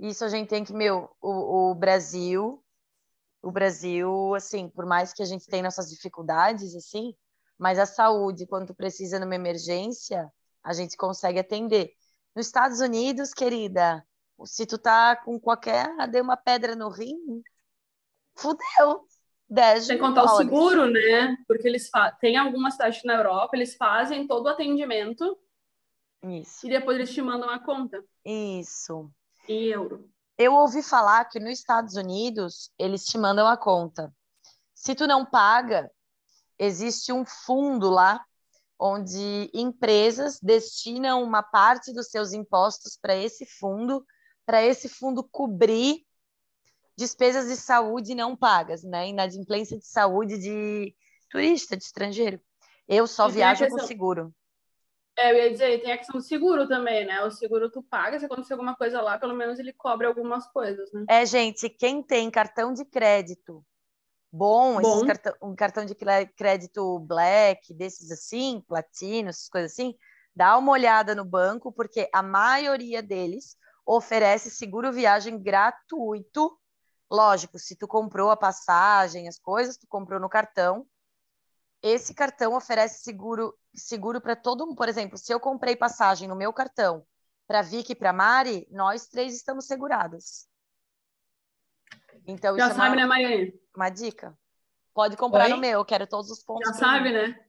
S2: Isso a gente tem que, meu, o, o Brasil, o Brasil, assim, por mais que a gente tenha nossas dificuldades, assim, mas a saúde, quando tu precisa numa emergência, a gente consegue atender. Nos Estados Unidos, querida, se tu tá com qualquer, deu uma pedra no rim, fudeu. 10
S3: Sem contar o
S2: dólares.
S3: seguro, né? Porque eles tem algumas cidades na Europa, eles fazem todo o atendimento
S2: Isso,
S3: e depois eles te mandam a conta
S2: isso.
S3: em euro.
S2: Eu ouvi falar que nos Estados Unidos eles te mandam a conta. Se tu não paga, existe um fundo lá onde empresas destinam uma parte dos seus impostos para esse fundo, para esse fundo cobrir despesas de saúde não pagas, né? Inadimplência de saúde de turista, de estrangeiro. Eu só
S3: E
S2: viajo com
S3: questão-
S2: seguro.
S3: É, eu ia dizer, tem a questão do seguro também, né? O seguro tu paga, se acontecer alguma coisa lá, pelo menos ele cobre algumas coisas, né?
S2: É, gente, quem tem cartão de crédito bom, esses
S3: Bom.
S2: cartão, um cartão de crédito black, desses assim, platino, essas coisas assim, dá uma olhada no banco, porque a maioria deles oferece seguro viagem gratuito. Lógico, se tu comprou a passagem, as coisas, tu comprou no cartão, esse cartão oferece seguro seguro para todo mundo. Por exemplo, se eu comprei passagem no meu cartão para Vicky e para Mari, nós três estamos seguradas. Então,
S3: Já
S2: isso é
S3: sabe,
S2: uma,
S3: né, Mariane?
S2: uma dica. Pode comprar
S1: Oi?
S2: no meu, eu quero todos os pontos.
S3: Já sabe,
S2: mim.
S3: né?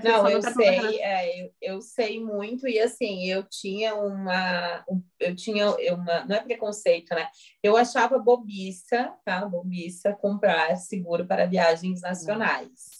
S3: Ser
S1: Não, eu sei, é, eu, eu sei muito, e assim, eu tinha uma, um- eu tinha uma, não é preconceito, né? Eu achava bobiça, tá? Bobiça comprar seguro para viagens nacionais.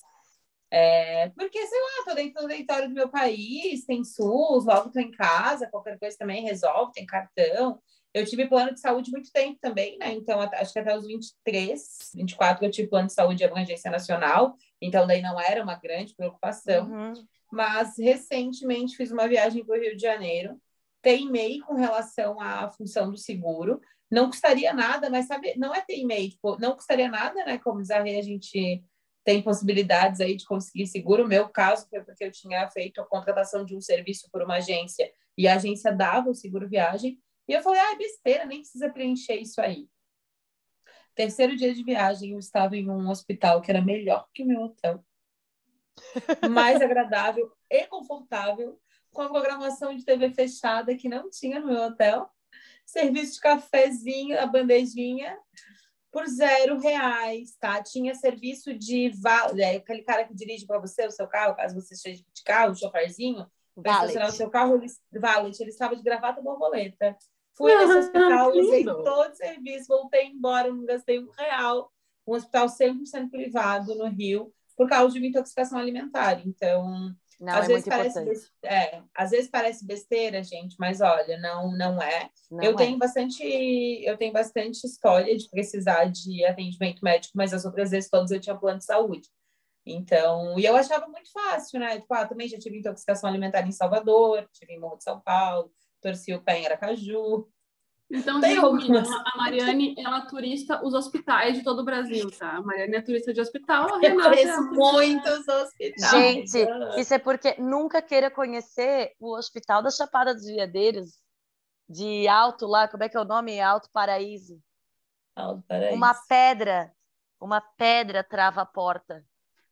S1: É, porque, sei lá, tô dentro do território do meu país, tem SUS, logo tô em casa, qualquer coisa também resolve, tem cartão. Eu tive plano de saúde muito tempo também, né? Então, acho que até os 23, 24 eu tive plano de saúde de abrangência nacional, então daí não era uma grande preocupação
S2: Uhum.
S1: mas recentemente fiz uma viagem para o Rio de Janeiro, teimei com relação à função do seguro, não custaria nada, mas sabe, não é teimei, tipo, não custaria nada, né? Como diz a gente tem possibilidades aí de conseguir seguro. O meu caso foi porque eu tinha feito a contratação de um serviço por uma agência e a agência dava o seguro viagem, e eu falei, ah, besteira, nem precisa preencher isso aí. Terceiro dia de viagem, eu estava em um hospital que era melhor que o meu hotel [laughs] mais agradável e confortável, com a programação de TV fechada que não tinha no meu hotel, serviço de cafezinho, a bandejinha, por zero reais, tá? Tinha serviço de vale, é, aquele cara que dirige para você o seu carro, caso você esteja de carro, o choferzinho, para estacionar o seu carro, ele, valet, ele estava de gravata borboleta. Fui nesse hospital, usei todo o serviço, voltei embora, não gastei um real. Um hospital 100% privado no Rio, por causa de uma intoxicação alimentar. Então,
S2: Não,
S1: às
S2: é
S1: vezes parece
S2: importante.
S1: bes- é, às vezes parece besteira, gente, mas olha, não não é.
S2: Não
S1: eu
S2: é.
S1: tenho bastante eu tenho bastante história de precisar de atendimento médico, mas as outras vezes todas eu tinha plano de saúde. Então, e eu achava muito fácil, né? Tipo, ah, também já tive intoxicação alimentar em Salvador, tive em Morro de São Paulo, torci o pé em Aracaju.
S3: Então,
S1: Tem
S3: resumindo,
S1: algumas.
S3: a Mariane, ela turista os hospitais de todo o Brasil, tá? A Mariane é turista de hospital, a
S1: Eu
S3: Renata é
S1: conheço muitos hospitais.
S2: Gente,
S1: Ah.
S2: isso é porque nunca queira conhecer o Hospital da Chapada dos Veadeiros, de Alto lá, como é que é o nome? Alto Paraíso.
S1: Alto Paraíso.
S2: Uma pedra, uma pedra trava a porta.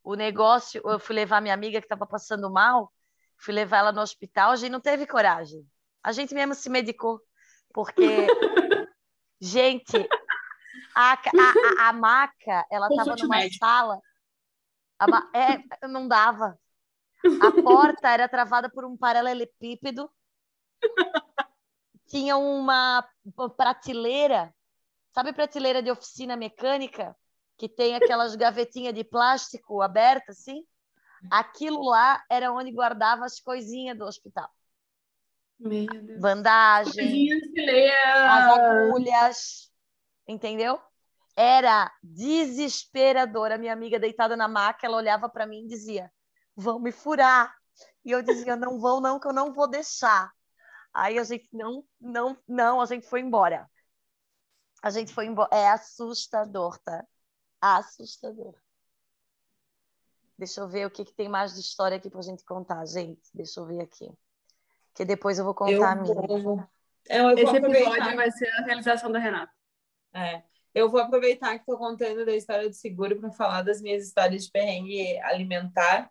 S2: O negócio, eu fui levar minha amiga que estava passando mal, fui levar ela no hospital, a gente não teve coragem. A gente mesmo se medicou, porque, [laughs] gente, a, a, a, maca, ela estava numa
S3: médico.
S2: sala, a ma- é, não dava. A porta era travada por um paralelepípedo, tinha uma prateleira Sabe prateleira de oficina mecânica? Que tem aquelas gavetinhas de plástico abertas, assim? Aquilo lá era onde guardava as coisinhas do hospital. Bandagem, as agulhas, entendeu? Era desesperadora. Minha amiga deitada na maca, ela olhava para mim e dizia: vão me furar. E eu dizia: não vão, não, que eu não vou deixar. Aí a gente não, não, não, a gente foi embora. A gente foi embora. É assustador, tá? Assustador. Deixa eu ver o que, que tem mais de história aqui pra gente contar, gente. Deixa eu ver aqui. Que depois eu vou contar
S1: Eu
S2: a minha.
S1: vou, É, eu vou
S3: Esse
S1: aproveitar.
S3: episódio vai ser a realização da Renata.
S1: É, eu vou aproveitar que estou contando da história do seguro para falar das minhas histórias de perrengue alimentar,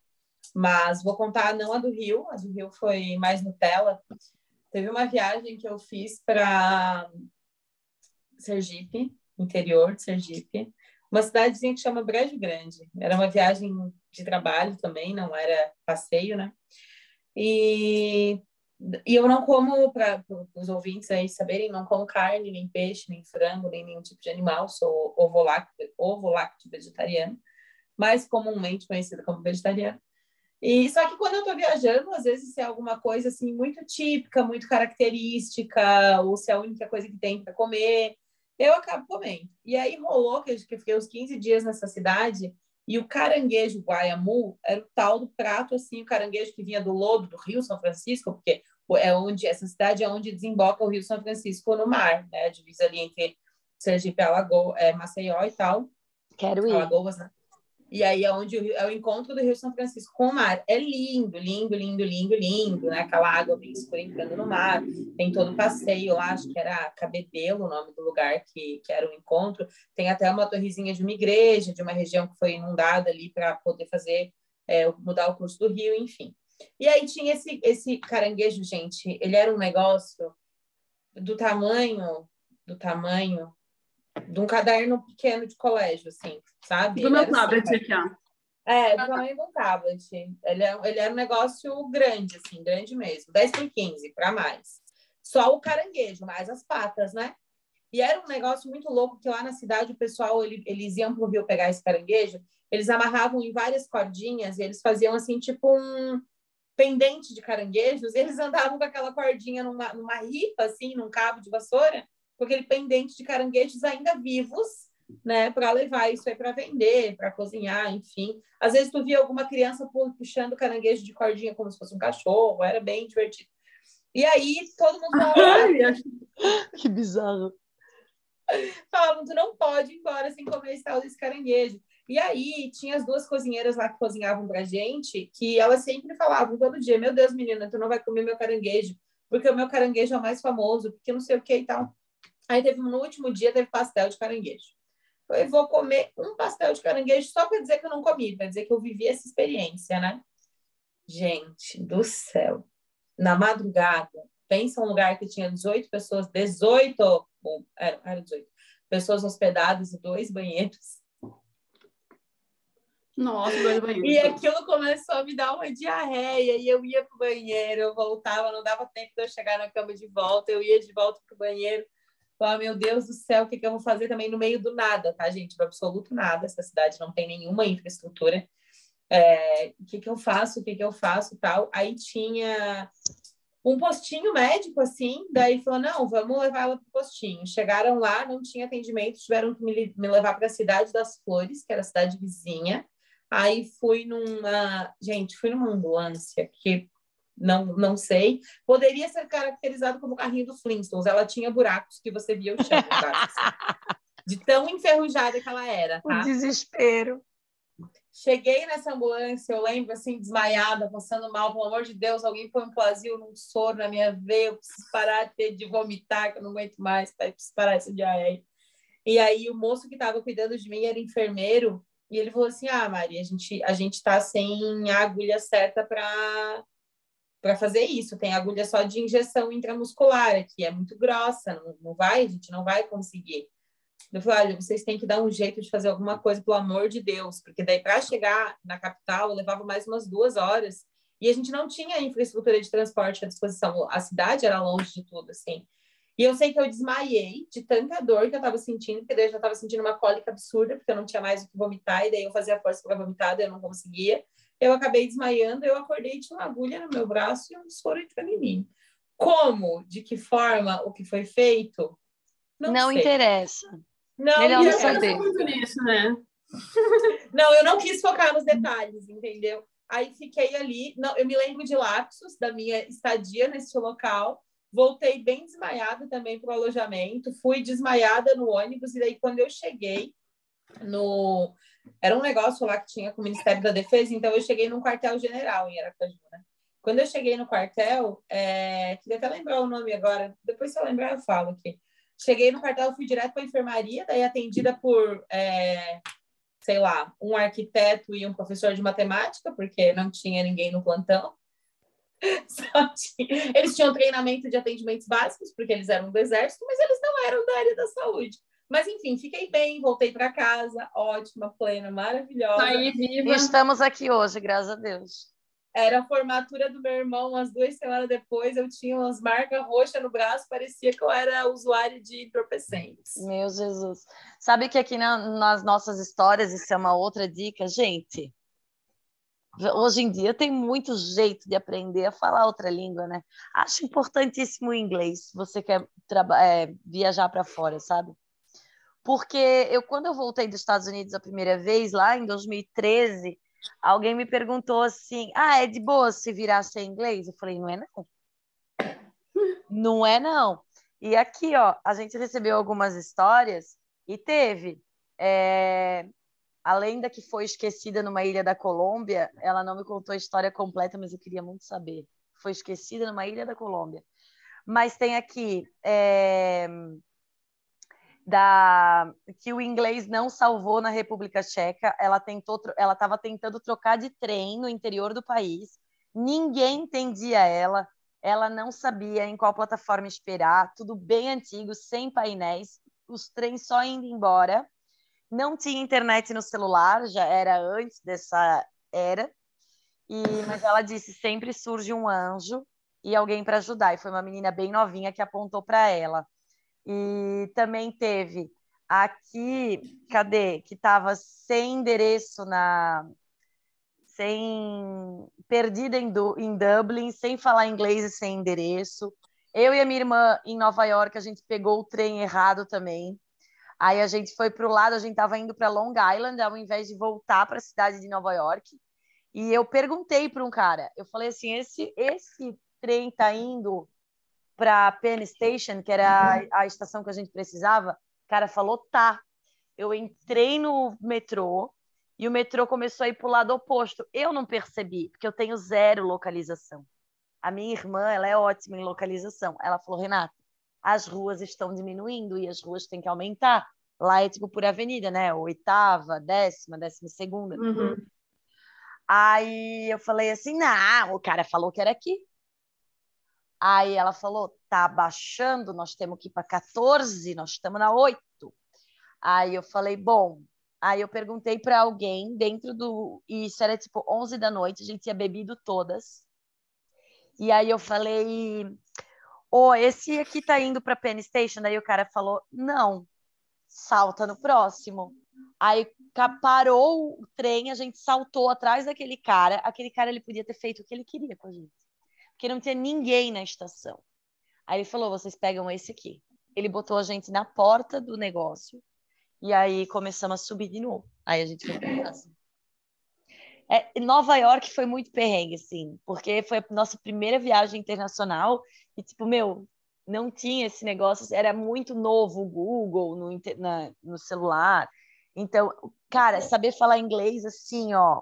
S1: mas vou contar não a do Rio, a do Rio foi mais Nutella. Teve uma viagem que eu fiz para Sergipe, interior de Sergipe, uma cidadezinha que chama Brejo Grande. Era uma viagem de trabalho também, não era passeio, né? E e eu não como, para os ouvintes aí saberem, não como carne, nem peixe, nem frango, nem nenhum tipo de animal. Sou ovo-lacto ovo -lacto vegetariano, mais comumente conhecida como vegetariano. E só que quando eu estou viajando, às vezes se é alguma coisa assim muito típica, muito característica, ou se é a única coisa que tem para comer, eu acabo comendo. E aí rolou que eu fiquei uns 15 dias nessa cidade e o caranguejo guaiamu era o tal do prato, assim, o caranguejo que vinha do lodo do Rio São Francisco, porque é onde essa cidade é onde desemboca o Rio São Francisco no mar, né? A divisa ali entre Sergipe, Alagoas, é, Maceió e tal.
S2: Quero ir.
S1: Alagoas, né? E aí é onde o Rio, é o encontro do Rio São Francisco com o mar. É lindo, lindo, lindo, lindo, lindo, né? Aquela água bem escura entrando no mar. Tem todo o passeio lá, acho que era Cabedelo o nome do lugar que, que era o encontro. Tem até uma torrezinha de uma igreja, de uma região que foi inundada ali para poder fazer, é, mudar o curso do rio, enfim. E aí tinha esse, esse caranguejo, gente, ele era um negócio do tamanho, do tamanho de um caderno pequeno de colégio, assim, sabe?
S3: Do meu
S1: Era
S3: tablet
S1: assim,
S3: aqui, ó.
S1: É, do tamanho de um tablet. Ele, é, ele era um negócio grande, assim, grande mesmo. 10 por 15, para mais. Só o caranguejo, mais as patas, né? E era um negócio muito louco que lá na cidade o pessoal, ele, eles iam pro rio pegar esse caranguejo, eles amarravam em várias cordinhas e eles faziam assim, tipo um pendente de caranguejos, e eles andavam com aquela cordinha numa, numa ripa, assim, num cabo de vassoura, com aquele pendente de caranguejos ainda vivos, né, para levar isso aí para vender, para cozinhar, enfim. Às vezes tu via alguma criança puxando caranguejo de cordinha como se fosse um cachorro, era bem divertido. E aí todo mundo falava, [laughs]
S2: que bizarro. [laughs]
S1: Falavam, tu não pode ir embora sem comer esse tal desse caranguejo. E aí tinha as duas cozinheiras lá que cozinhavam pra gente, que elas sempre falavam todo dia, meu Deus, menina, tu não vai comer meu caranguejo, porque o meu caranguejo é o mais famoso, porque não sei o que e tal. Aí teve no último dia teve pastel de caranguejo. Eu vou comer um pastel de caranguejo só para dizer que eu não comi, para dizer que eu vivi essa experiência, né? Gente do céu. Na madrugada, pensa um lugar que tinha 18 pessoas, 18, bom, era, era 18 pessoas hospedadas e dois banheiros.
S3: Nossa, dois banheiros.
S1: E aquilo começou a me dar uma diarreia, e eu ia pro banheiro, eu voltava, não dava tempo de eu chegar na cama de volta, eu ia de volta pro banheiro. Ah, meu Deus do céu, o que, que eu vou fazer também no meio do nada, tá, gente? Do absoluto nada. Essa cidade não tem nenhuma infraestrutura. É, o que, que eu faço? O que, que eu faço? Tal. Aí tinha um postinho médico, assim, daí falou, não, vamos levar ela pro postinho. Chegaram lá, não tinha atendimento, tiveram que me, me levar para a cidade das Flores, que era a cidade vizinha. Aí fui numa, gente, fui numa ambulância que não, não sei. Poderia ser caracterizado como carrinho do Flintstones. Ela tinha buracos que você via o chão. [laughs] Tá? de tão enferrujada que ela era. Tá?
S2: O desespero.
S1: Cheguei nessa ambulância, eu lembro, assim, desmaiada, passando mal. Pelo amor de Deus, alguém põe um plasio num soro na minha veia. Eu preciso parar de, de vomitar, que eu não aguento mais. Tá? Preciso parar essa diarreia. E aí, o moço que estava cuidando de mim era enfermeiro. E ele falou assim: Ah, Maria, a gente, a gente tá sem a agulha certa para para fazer isso. Tem agulha só de injeção intramuscular, que é muito grossa, não, não vai, a gente não vai conseguir. Eu falei, olha, vocês têm que dar um jeito de fazer alguma coisa, pelo amor de Deus, porque daí para chegar na capital levava mais umas duas horas e a gente não tinha infraestrutura de transporte à disposição. A cidade era longe de tudo, assim. E eu sei que eu desmaiei de tanta dor que eu estava sentindo, porque daí eu já estava sentindo uma cólica absurda, porque eu não tinha mais o que vomitar, e daí eu fazia força para vomitar, daí eu não conseguia. Eu acabei desmaiando, eu acordei, tinha uma agulha no meu braço e um soro de feminino. Como, de que forma, o que foi feito?
S2: Não, não interessa.
S1: Não,
S2: Melhor
S3: não
S2: saber.
S3: muito nisso, né? [laughs]
S1: não, eu não quis focar nos detalhes, entendeu? Aí fiquei ali, não, eu me lembro de lapsos da minha estadia nesse local. Voltei bem desmaiada também para o alojamento, fui desmaiada no ônibus, e daí quando eu cheguei no, era um negócio lá que tinha com o Ministério da Defesa, então eu cheguei num quartel-general em Aracaju, né? Quando eu cheguei no quartel, é... queria até lembrar o nome agora, depois se eu lembrar eu falo aqui. Cheguei no quartel, fui direto para a enfermaria, daí atendida por, é... sei lá, um arquiteto e um professor de matemática, porque não tinha ninguém no plantão. [laughs] Tinha... Eles tinham treinamento de atendimentos básicos, porque eles eram do exército, mas eles não eram da área da saúde. Mas enfim, fiquei bem, voltei para casa, ótima, plena, maravilhosa.
S3: Aí, viva.
S2: Estamos aqui hoje, graças a Deus.
S1: Era a formatura do meu irmão, umas duas semanas depois, eu tinha umas marcas roxas no braço, parecia que eu era usuário de entorpecentes.
S2: Meu Jesus. Sabe que aqui na, nas nossas histórias, isso é uma outra dica, gente. Hoje em dia tem muito jeito de aprender a falar outra língua, né? Acho importantíssimo o inglês, você quer é, viajar para fora, sabe? porque eu quando eu voltei dos Estados Unidos a primeira vez lá em 2013, alguém me perguntou assim: "Ah, é de boa se virar sem inglês?" Eu falei: "Não é não". Não é não. E aqui, ó, a gente recebeu algumas histórias e teve é... a lenda que foi esquecida numa ilha da Colômbia. Ela não me contou a história completa, mas eu queria muito saber. Foi esquecida numa ilha da Colômbia. Mas tem aqui é da que o inglês não salvou na República Tcheca. Ela tentou, ela estava tentando trocar de trem no interior do país ninguém entendia ela, ela não sabia em qual plataforma esperar, tudo bem antigo, sem painéis, os trens só indo embora. Não tinha internet no celular, já era antes dessa era. E, mas ela disse: sempre surge um anjo e alguém para ajudar. E foi uma menina bem novinha que apontou para ela. E também teve aqui, cadê? Que estava sem endereço na. Sem. Perdida em, du... em Dublin, sem falar inglês e sem endereço. Eu e a minha irmã em Nova York, a gente pegou o trem errado também. Aí a gente foi para o lado, a gente estava indo para Long Island, ao invés de voltar para a cidade de Nova York. E eu perguntei para um cara, eu falei assim, esse esse trem tá indo para Penn Station, que era a, a estação que a gente precisava? O cara falou, tá. Eu entrei no metrô e o metrô começou a ir para o lado oposto. Eu não percebi, porque eu tenho zero localização. A minha irmã, ela é ótima em localização. Ela falou, Renata, as ruas estão diminuindo e as ruas têm que aumentar. Lá é tipo por avenida, né? Oitava, décima, décima segunda. Uhum. Aí eu falei assim, não, o cara falou que era aqui. Aí ela falou, tá baixando, nós temos que ir para 14, nós estamos na 8. Aí eu falei, bom, aí eu perguntei para alguém dentro do, e isso era tipo 11 da noite, a gente tinha bebido todas. E aí eu falei, ô, oh, esse aqui tá indo para Penn Station? Daí o cara falou, não, salta no próximo. Aí parou o trem, a gente saltou atrás daquele cara. Aquele cara ele podia ter feito o que ele queria com a gente, porque não tinha ninguém na estação. Aí ele falou: vocês pegam esse aqui. Ele botou a gente na porta do negócio e aí começamos a subir de novo. Aí a gente foi para casa. É, Nova York foi muito perrengue, assim, porque foi a nossa primeira viagem internacional e, tipo, meu, não tinha esse negócio, era muito novo o Google no, na, no celular. Então, cara, saber falar inglês assim, ó,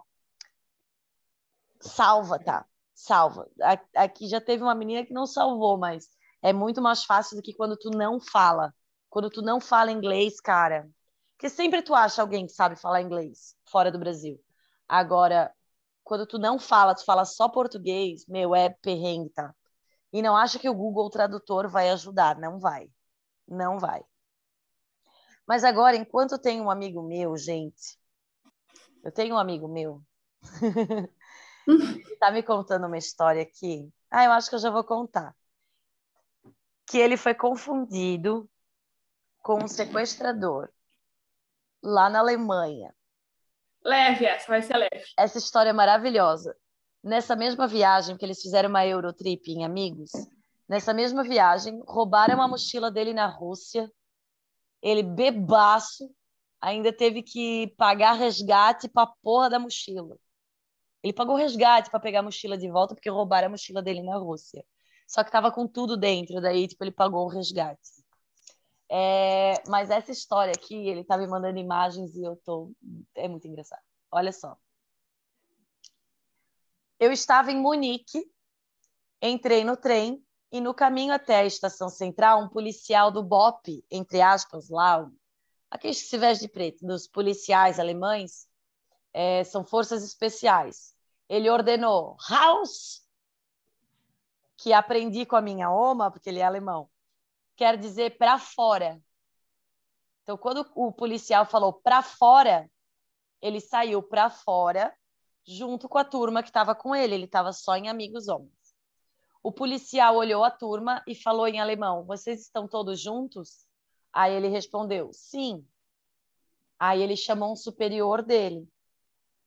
S2: salva, tá? Salva. Aqui já teve uma menina que não salvou, mas é muito mais fácil do que quando tu não fala. Quando tu não fala inglês, cara. Porque sempre tu acha alguém que sabe falar inglês fora do Brasil. Agora, quando tu não fala, tu fala só português, meu, é perrengue, tá? E não acha que o Google Tradutor vai ajudar. Não vai. Não vai. Mas agora, enquanto tenho um amigo meu, gente, eu tenho um amigo meu, [laughs] que tá me contando uma história aqui. Ah, eu acho que eu já vou contar. Que ele foi confundido com um sequestrador lá na Alemanha.
S3: Leve essa, vai ser leve.
S2: Essa história é maravilhosa. Nessa mesma viagem que eles fizeram uma Eurotrip em amigos, nessa mesma viagem, roubaram a mochila dele na Rússia ele bebaço ainda teve que pagar resgate para a porra da mochila. Ele pagou resgate para pegar a mochila de volta porque roubaram a mochila dele na Rússia. Só que tava com tudo dentro, daí tipo ele pagou o resgate. É, mas essa história aqui, ele tá me mandando imagens e eu tô é muito engraçado. Olha só. Eu estava em Munique, entrei no trem e no caminho até a estação central, um policial do BOP, entre aspas, lá, aqueles que se vestem de preto, dos policiais alemães, é, são forças especiais. Ele ordenou Haus, que aprendi com a minha oma, porque ele é alemão, quer dizer para fora. Então, quando o policial falou para fora, ele saiu para fora junto com a turma que estava com ele. Ele estava só em amigos homens. O policial olhou a turma e falou em alemão: Vocês estão todos juntos? Aí ele respondeu: Sim. Aí ele chamou um superior dele.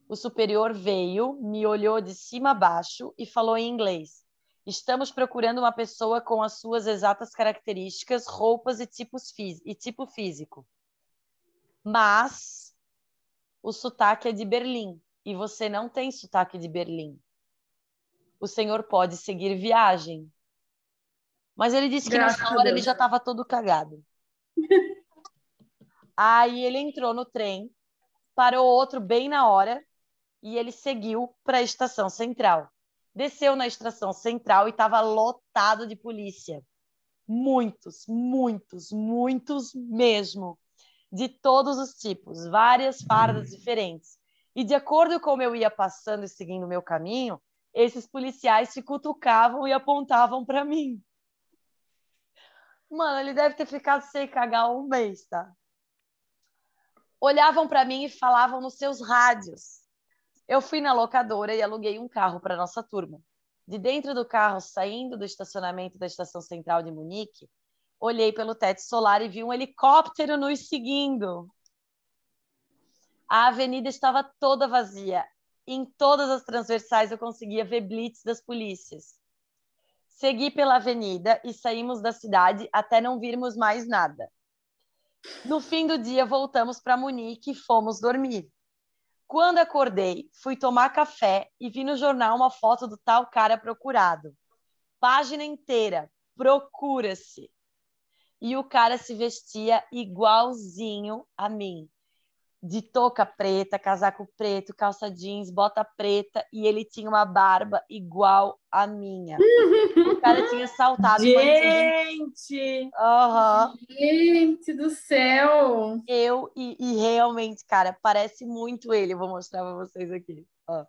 S2: O superior veio, me olhou de cima a baixo e falou em inglês: Estamos procurando uma pessoa com as suas exatas características, roupas e, tipos e tipo físico. Mas o sotaque é de Berlim e você não tem sotaque de Berlim o senhor pode seguir viagem. Mas ele disse que Graças nessa hora ele já estava todo cagado. [laughs] Aí ele entrou no trem, parou outro bem na hora e ele seguiu para a estação central. Desceu na estação central e estava lotado de polícia. Muitos, muitos, muitos mesmo. De todos os tipos, várias fardas diferentes. E de acordo com como eu ia passando e seguindo o meu caminho, esses policiais se cutucavam e apontavam para mim. Mano, ele deve ter ficado sem cagar um mês, tá? Olhavam para mim e falavam nos seus rádios. Eu fui na locadora e aluguei um carro para nossa turma. De dentro do carro, saindo do estacionamento da estação central de Munique, olhei pelo teto solar e vi um helicóptero nos seguindo. A avenida estava toda vazia. Em todas as transversais eu conseguia ver blitz das polícias. Segui pela avenida e saímos da cidade até não virmos mais nada. No fim do dia, voltamos para Munique e fomos dormir. Quando acordei, fui tomar café e vi no jornal uma foto do tal cara procurado. Página inteira, procura-se. E o cara se vestia igualzinho a mim de touca preta, casaco preto, calça jeans, bota preta e ele tinha uma barba igual a minha. o cara tinha [laughs] saltado.
S1: Gente!
S2: Uhum.
S3: Gente do céu!
S2: Eu e, e, realmente, cara, parece muito ele. Eu vou mostrar para vocês aqui. Ó.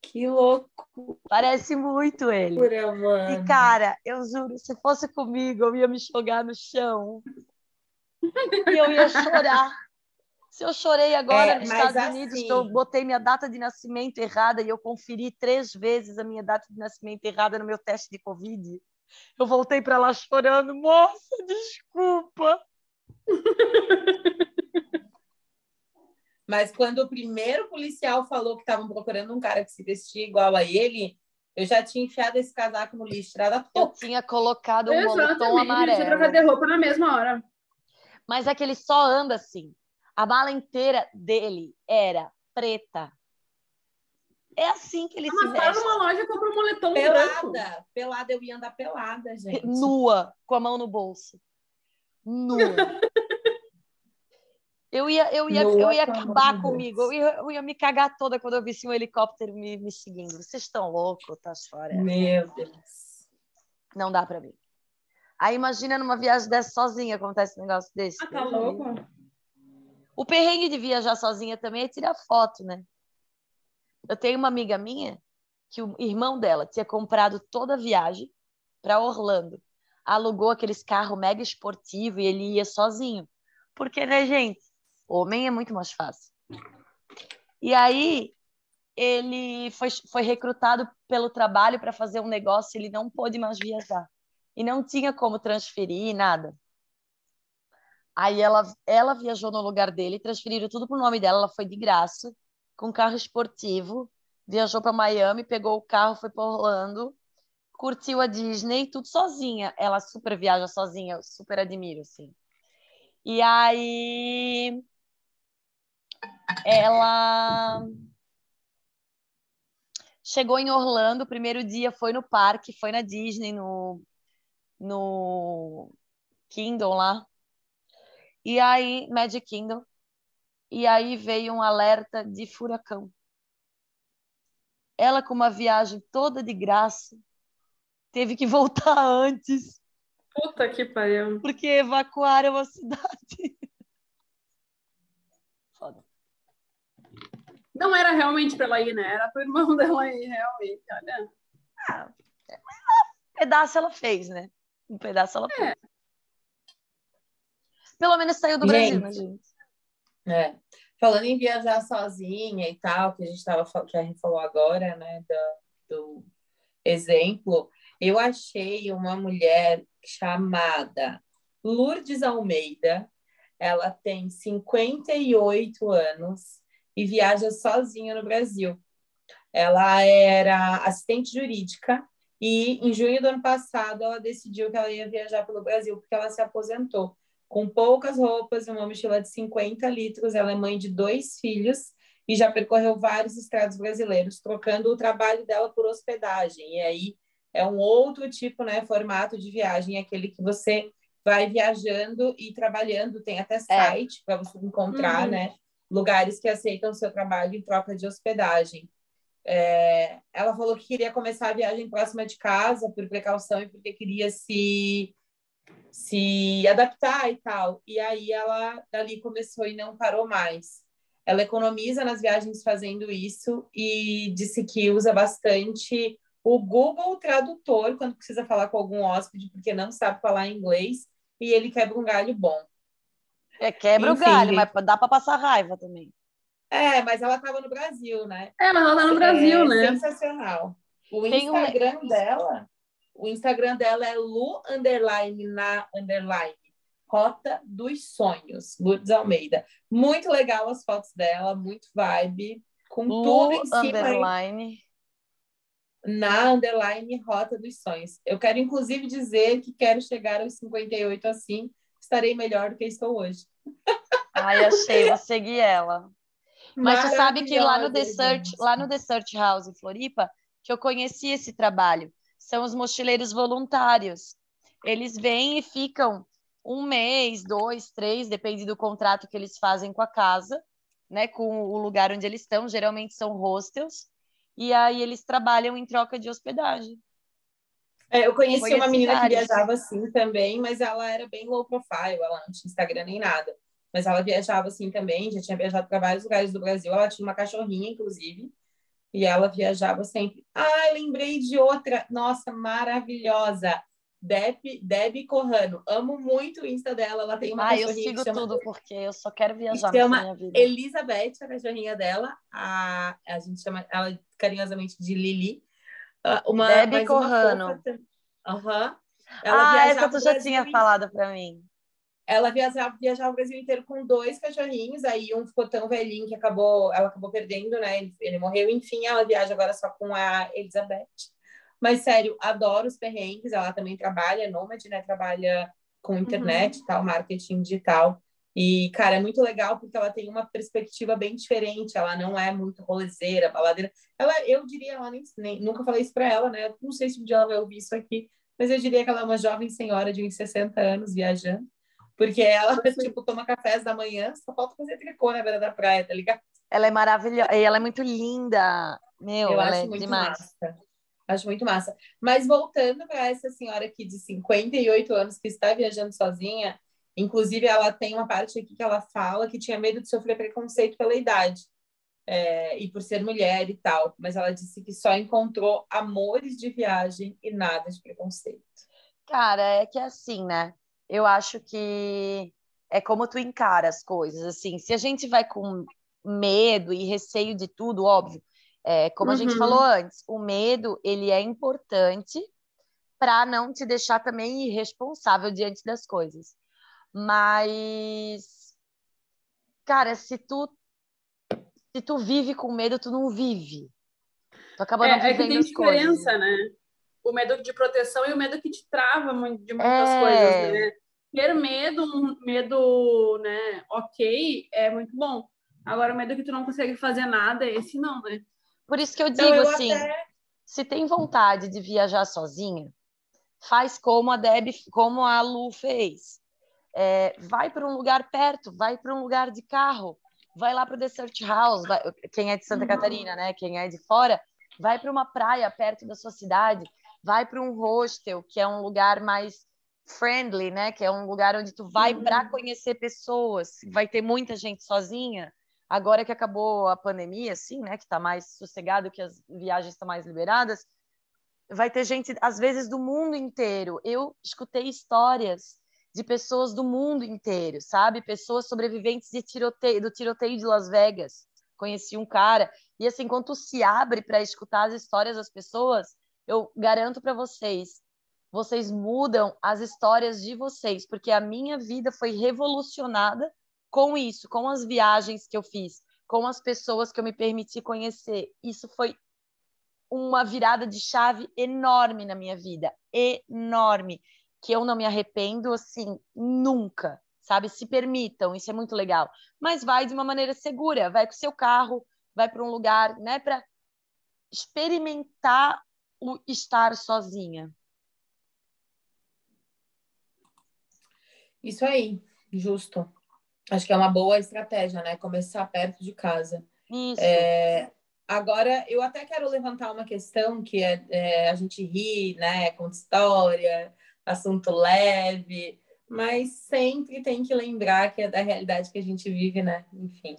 S1: Que louco!
S2: Parece muito ele.
S1: Pura, mano.
S2: E, cara, eu juro, se fosse comigo, eu ia me jogar no chão. E eu ia chorar. Se eu chorei agora é, nos Estados assim... Unidos, eu botei minha data de nascimento errada e eu conferi três vezes a minha data de nascimento errada no meu teste de Covid, eu voltei para lá chorando. Moça, desculpa.
S1: Mas quando o primeiro policial falou que estavam procurando um cara que se vestia igual a ele, eu já tinha enfiado esse casaco no lixo, tirado a
S2: Eu tinha colocado um moletom amarelo. Eu
S3: tinha trocado de roupa na mesma hora
S2: mas é que ele só anda assim. A mala inteira dele era preta. É assim que ele
S3: ah,
S2: se
S3: veste. Mas numa loja compra um moletom
S1: pelada,
S3: branco.
S1: Pelada, eu ia andar pelada, gente.
S2: Nua, com a mão no bolso. Nua. [laughs] eu ia, eu ia, Nua eu ia acabar comigo. Eu ia, eu ia me cagar toda quando eu visse um helicóptero me, me seguindo. Vocês estão loucos, tá fora.
S1: Meu Deus.
S2: Não dá para mim. Aí imagina numa viagem dessa sozinha acontece um negócio desse.
S3: Ah, tá louco?
S2: O perrengue de viajar sozinha também é tirar foto, né? Eu tenho uma amiga minha que o irmão dela tinha comprado toda a viagem para Orlando. Alugou aqueles carros mega esportivo e ele ia sozinho. Porque, né, gente? Homem é muito mais fácil. E aí ele foi, foi recrutado pelo trabalho para fazer um negócio, ele não pôde mais viajar e não tinha como transferir nada. Aí ela, ela viajou no lugar dele, transferiram tudo pro nome dela, ela foi de graça, com carro esportivo, viajou para Miami, pegou o carro, foi para Orlando, curtiu a Disney, tudo sozinha. Ela super viaja sozinha, eu super admiro, assim. E aí ela chegou em Orlando, o primeiro dia foi no parque, foi na Disney, no no Kindle lá. E aí, Magic Kindle. E aí veio um alerta de furacão. Ela, com uma viagem toda de graça, teve que voltar [laughs] antes.
S3: Puta que pariu.
S2: Porque evacuaram a cidade. [laughs] Foda.
S3: Não era realmente para ela ir, né? Era pro irmão [laughs] dela ir, realmente. Olha.
S2: Ah, um pedaço ela fez, né? Um pedaço ela foi. É. Pelo menos saiu do gente, Brasil, né, gente?
S1: É. Falando em viajar sozinha e tal, que a gente tava que a gente falou agora, né, do, do exemplo, eu achei uma mulher chamada Lourdes Almeida. Ela tem 58 anos e viaja sozinha no Brasil. Ela era assistente jurídica e em junho do ano passado, ela decidiu que ela ia viajar pelo Brasil, porque ela se aposentou. Com poucas roupas e uma mochila de 50 litros, ela é mãe de dois filhos e já percorreu vários estados brasileiros, trocando o trabalho dela por hospedagem. E aí é um outro tipo, né, formato de viagem, aquele que você vai viajando e trabalhando, tem até é. site é. para você encontrar, uhum. né, lugares que aceitam o seu trabalho em troca de hospedagem. É, ela falou que queria começar a viagem próxima de casa por precaução e porque queria se se adaptar e tal. E aí ela dali começou e não parou mais. Ela economiza nas viagens fazendo isso e disse que usa bastante o Google Tradutor quando precisa falar com algum hóspede porque não sabe falar inglês e ele quebra um galho bom.
S2: É, quebra Enfim, o galho, mas dá para passar raiva também.
S1: É, mas ela estava no Brasil, né?
S3: É, mas ela tá no Brasil,
S1: é,
S3: né?
S1: Sensacional. O Tem Instagram um... dela, o Instagram dela é Lu underline na underline Rota dos Sonhos, Lourdes Almeida. Muito legal as fotos dela, muito vibe, com Lu tudo em cima.
S2: Underline.
S1: Na underline Rota dos Sonhos. Eu quero, inclusive, dizer que quero chegar aos 58 assim, estarei melhor do que estou hoje.
S2: Ai, achei, vou seguir ela. Mas você sabe que lá no The Search, lá no The Search House em Floripa, que eu conheci esse trabalho, são os mochileiros voluntários. Eles vêm e ficam um mês, dois, três, depende do contrato que eles fazem com a casa, né, com o lugar onde eles estão. Geralmente são hostels e aí eles trabalham em troca de hospedagem.
S1: É, eu conheci, conheci uma menina vários. que viajava assim também, mas ela era bem low profile, ela não tinha Instagram nem nada. Mas ela viajava assim também, já tinha viajado para vários lugares do Brasil. Ela tinha uma cachorrinha, inclusive, e ela viajava sempre. Ah, lembrei de outra, nossa, maravilhosa. Deb, Deb Corrano. Amo muito o Insta dela. Ela tem uma
S2: ah, eu sigo chama... tudo porque eu só quero viajar
S1: na minha vida. Elizabeth, a cachorrinha dela. A, a gente chama ela carinhosamente de Lili.
S2: Ah, uma, Deb Corrano.
S1: Aham. Uhum.
S2: ah, essa tu já tinha falado para mim.
S1: Ela viajava, viajava o Brasil inteiro com dois cachorrinhos, aí um ficou tão velhinho que acabou, ela acabou perdendo, né? Ele, ele morreu, enfim, ela viaja agora só com a Elizabeth. Mas, sério, adoro os perrengues. Ela também trabalha, nômade, né? Trabalha com internet uhum. tal, marketing digital. E, cara, é muito legal porque ela tem uma perspectiva bem diferente. Ela não é muito rolezeira, baladeira. Ela, eu diria, ela nem, nem nunca falei isso para ela, né? Eu não sei se um dia ela vai ouvir isso aqui, mas eu diria que ela é uma jovem senhora de uns 60 anos viajando. Porque ela, tipo, toma cafés da manhã, só falta fazer tricô na beira da praia, tá ligado?
S2: Ela é maravilhosa. E ela é muito linda. Meu, eu ela é demais. Massa.
S1: Acho muito massa. Mas voltando para essa senhora aqui de 58 anos que está viajando sozinha, inclusive ela tem uma parte aqui que ela fala que tinha medo de sofrer preconceito pela idade é, e por ser mulher e tal. Mas ela disse que só encontrou amores de viagem e nada de preconceito.
S2: Cara, é que é assim, né? Eu acho que é como tu encara as coisas. Assim, se a gente vai com medo e receio de tudo, óbvio, é, como uhum. a gente falou uhum. antes, o medo ele é importante para não te deixar também irresponsável diante das coisas. Mas, cara, se tu se tu vive com medo, tu não vive. Tu acaba não é, vivendo é que tem diferença,
S3: coisas. né? O medo de proteção e o medo que te trava de muitas é... coisas, né? Ter medo, um medo, né, ok, é muito bom. Agora, o medo que tu não consegue fazer nada, esse não, né?
S2: Por isso que eu digo eu assim, até... se tem vontade de viajar sozinha, faz como a Deb, como a Lu fez. É, vai para um lugar perto, vai para um lugar de carro, vai lá para o Desert House, vai, quem é de Santa uhum. Catarina, né? Quem é de fora, vai para uma praia perto da sua cidade, vai para um hostel, que é um lugar mais friendly, né? Que é um lugar onde tu vai uhum. para conhecer pessoas, vai ter muita gente sozinha. Agora que acabou a pandemia, assim, né, que está mais sossegado, que as viagens estão mais liberadas, vai ter gente, às vezes, do mundo inteiro. Eu escutei histórias de pessoas do mundo inteiro, sabe? Pessoas sobreviventes de tiroteio, do tiroteio de Las Vegas. Conheci um cara. E assim, quando tu se abre para escutar as histórias das pessoas, eu garanto para vocês, vocês mudam as histórias de vocês, porque a minha vida foi revolucionada com isso, com as viagens que eu fiz, com as pessoas que eu me permiti conhecer. Isso foi uma virada de chave enorme na minha vida, enorme, que eu não me arrependo assim nunca, sabe? Se permitam, isso é muito legal. Mas vai de uma maneira segura, vai com o seu carro, vai para um lugar, né, para experimentar o estar sozinha.
S1: Isso aí, justo. Acho que é uma boa estratégia, né? Começar perto de casa.
S2: Isso.
S1: É, agora, eu até quero levantar uma questão que é, é a gente ri, né? Conta história, assunto leve, mas sempre tem que lembrar que é da realidade que a gente vive, né? Enfim.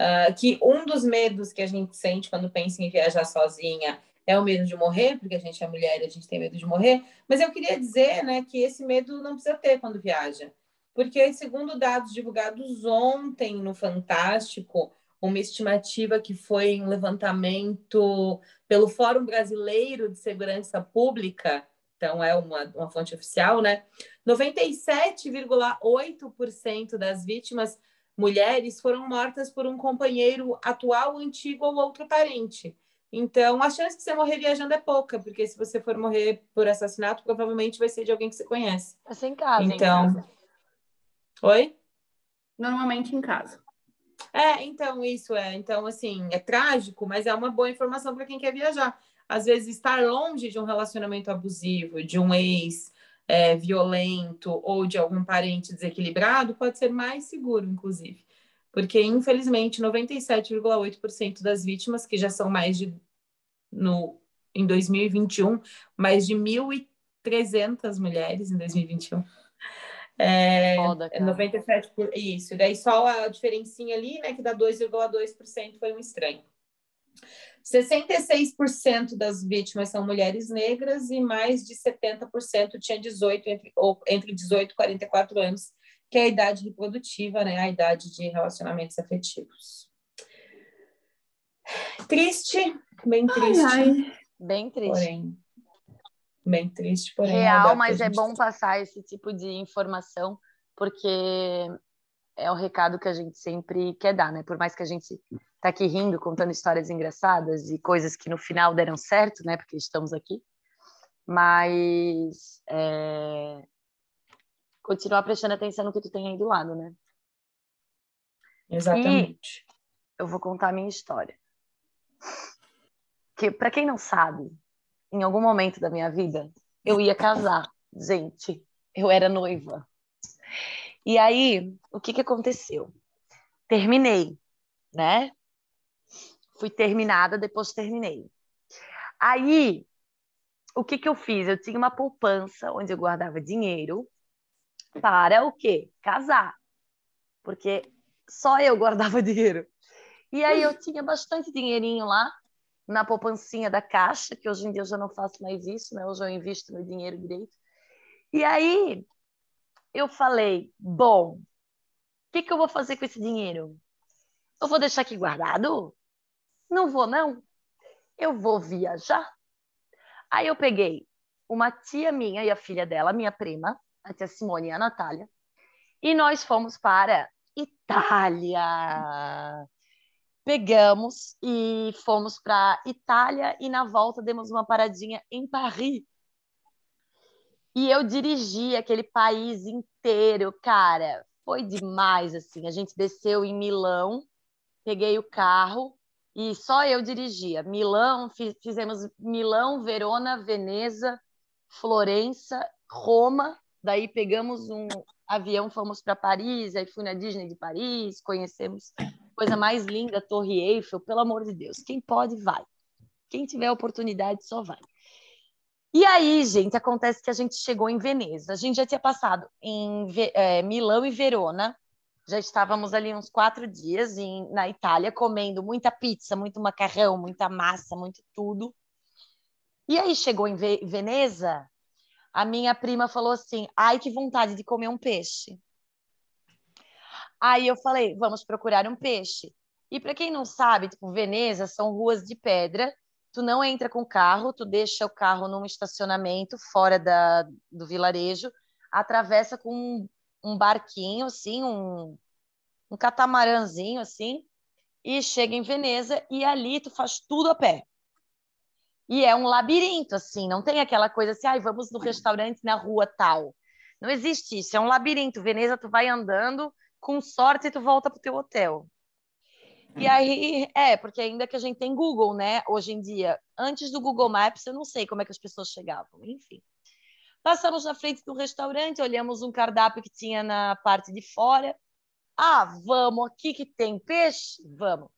S1: uh, que um dos medos que a gente sente quando pensa em viajar sozinha é o medo de morrer, porque a gente é mulher e a gente tem medo de morrer, mas eu queria dizer né, que esse medo não precisa ter quando viaja, porque, segundo dados divulgados ontem no Fantástico, uma estimativa que foi um levantamento pelo Fórum Brasileiro de Segurança Pública, então é uma, uma fonte oficial, né? 97,8% das vítimas mulheres foram mortas por um companheiro atual, antigo ou outro parente. Então, a chance de você morrer viajando é pouca, porque se você for morrer por assassinato, provavelmente vai ser de alguém que você conhece.
S2: Vai ser em casa.
S1: Então.
S2: Em casa.
S1: Oi?
S3: Normalmente em casa.
S1: É, então, isso é. Então, assim, é trágico, mas é uma boa informação para quem quer viajar. Às vezes, estar longe de um relacionamento abusivo, de um ex é, violento ou de algum parente desequilibrado pode ser mais seguro, inclusive. Porque, infelizmente, 97,8% das vítimas, que já são mais de, no, em 2021, mais de 1.300 mulheres em 2021, é, Foda, cara. 97 por isso. E daí só a diferencinha ali, né, que dá 2,2% foi um estranho. 66% das vítimas são mulheres negras e mais de 70% tinha 18 entre, ou entre 18 e 44 anos, que é a idade reprodutiva, né, a idade de relacionamentos afetivos. Triste, bem triste. Ai, ai.
S2: Bem triste.
S1: Porém, bem triste, porém.
S2: Real, mas é bom passar esse tipo de informação, porque é o recado que a gente sempre quer dar, né? Por mais que a gente tá aqui rindo, contando histórias engraçadas e coisas que no final deram certo, né? Porque estamos aqui. Mas é... continuar prestando atenção no que tu tem aí do lado, né?
S1: Exatamente.
S2: E eu vou contar a minha história. Que para quem não sabe, em algum momento da minha vida, eu ia casar. Gente, eu era noiva. E aí, o que, que aconteceu? Terminei, né? Fui terminada, depois terminei. Aí, o que, que eu fiz? Eu tinha uma poupança onde eu guardava dinheiro para o quê? Casar. Porque só eu guardava [laughs] dinheiro. E aí eu tinha bastante dinheirinho lá na poupancinha da Caixa, que hoje em dia eu já não faço mais isso, né? Hoje eu invisto meu dinheiro direito. E aí eu falei, bom, o que, que eu vou fazer com esse dinheiro? Eu vou deixar aqui guardado? Não vou, não. Eu vou viajar. Aí eu peguei uma tia minha e a filha dela, minha prima, a tia Simone e a Natália, e nós fomos para Itália pegamos e fomos para Itália e na volta demos uma paradinha em Paris. E eu dirigi aquele país inteiro, cara. Foi demais assim. A gente desceu em Milão, peguei o carro e só eu dirigia. Milão, fizemos Milão, Verona, Veneza, Florença, Roma. Daí pegamos um avião, fomos para Paris, aí fui na Disney de Paris, conhecemos coisa mais linda, Torre Eiffel, pelo amor de Deus. Quem pode, vai. Quem tiver oportunidade, só vai. E aí, gente, acontece que a gente chegou em Veneza. A gente já tinha passado em é, Milão e Verona. Já estávamos ali uns quatro dias em, na Itália, comendo muita pizza, muito macarrão, muita massa, muito tudo. E aí chegou em Veneza, a minha prima falou assim: ai, que vontade de comer um peixe. Aí eu falei, vamos procurar um peixe. E para quem não sabe, tipo, Veneza são ruas de pedra. Tu não entra com carro, tu deixa o carro num estacionamento fora da, do vilarejo, atravessa com um, um barquinho, assim, um, um catamarãzinho, assim, e chega em Veneza e ali tu faz tudo a pé. E é um labirinto, assim, não tem aquela coisa assim, ai, ah, vamos no restaurante na rua tal. Não existe isso, é um labirinto. Veneza, tu vai andando, com sorte tu volta pro teu hotel. E aí, é, porque ainda que a gente tem Google, né, hoje em dia, antes do Google Maps, eu não sei como é que as pessoas chegavam, enfim. Passamos na frente do restaurante, olhamos um cardápio que tinha na parte de fora. Ah, vamos, aqui que tem peixe? Vamos.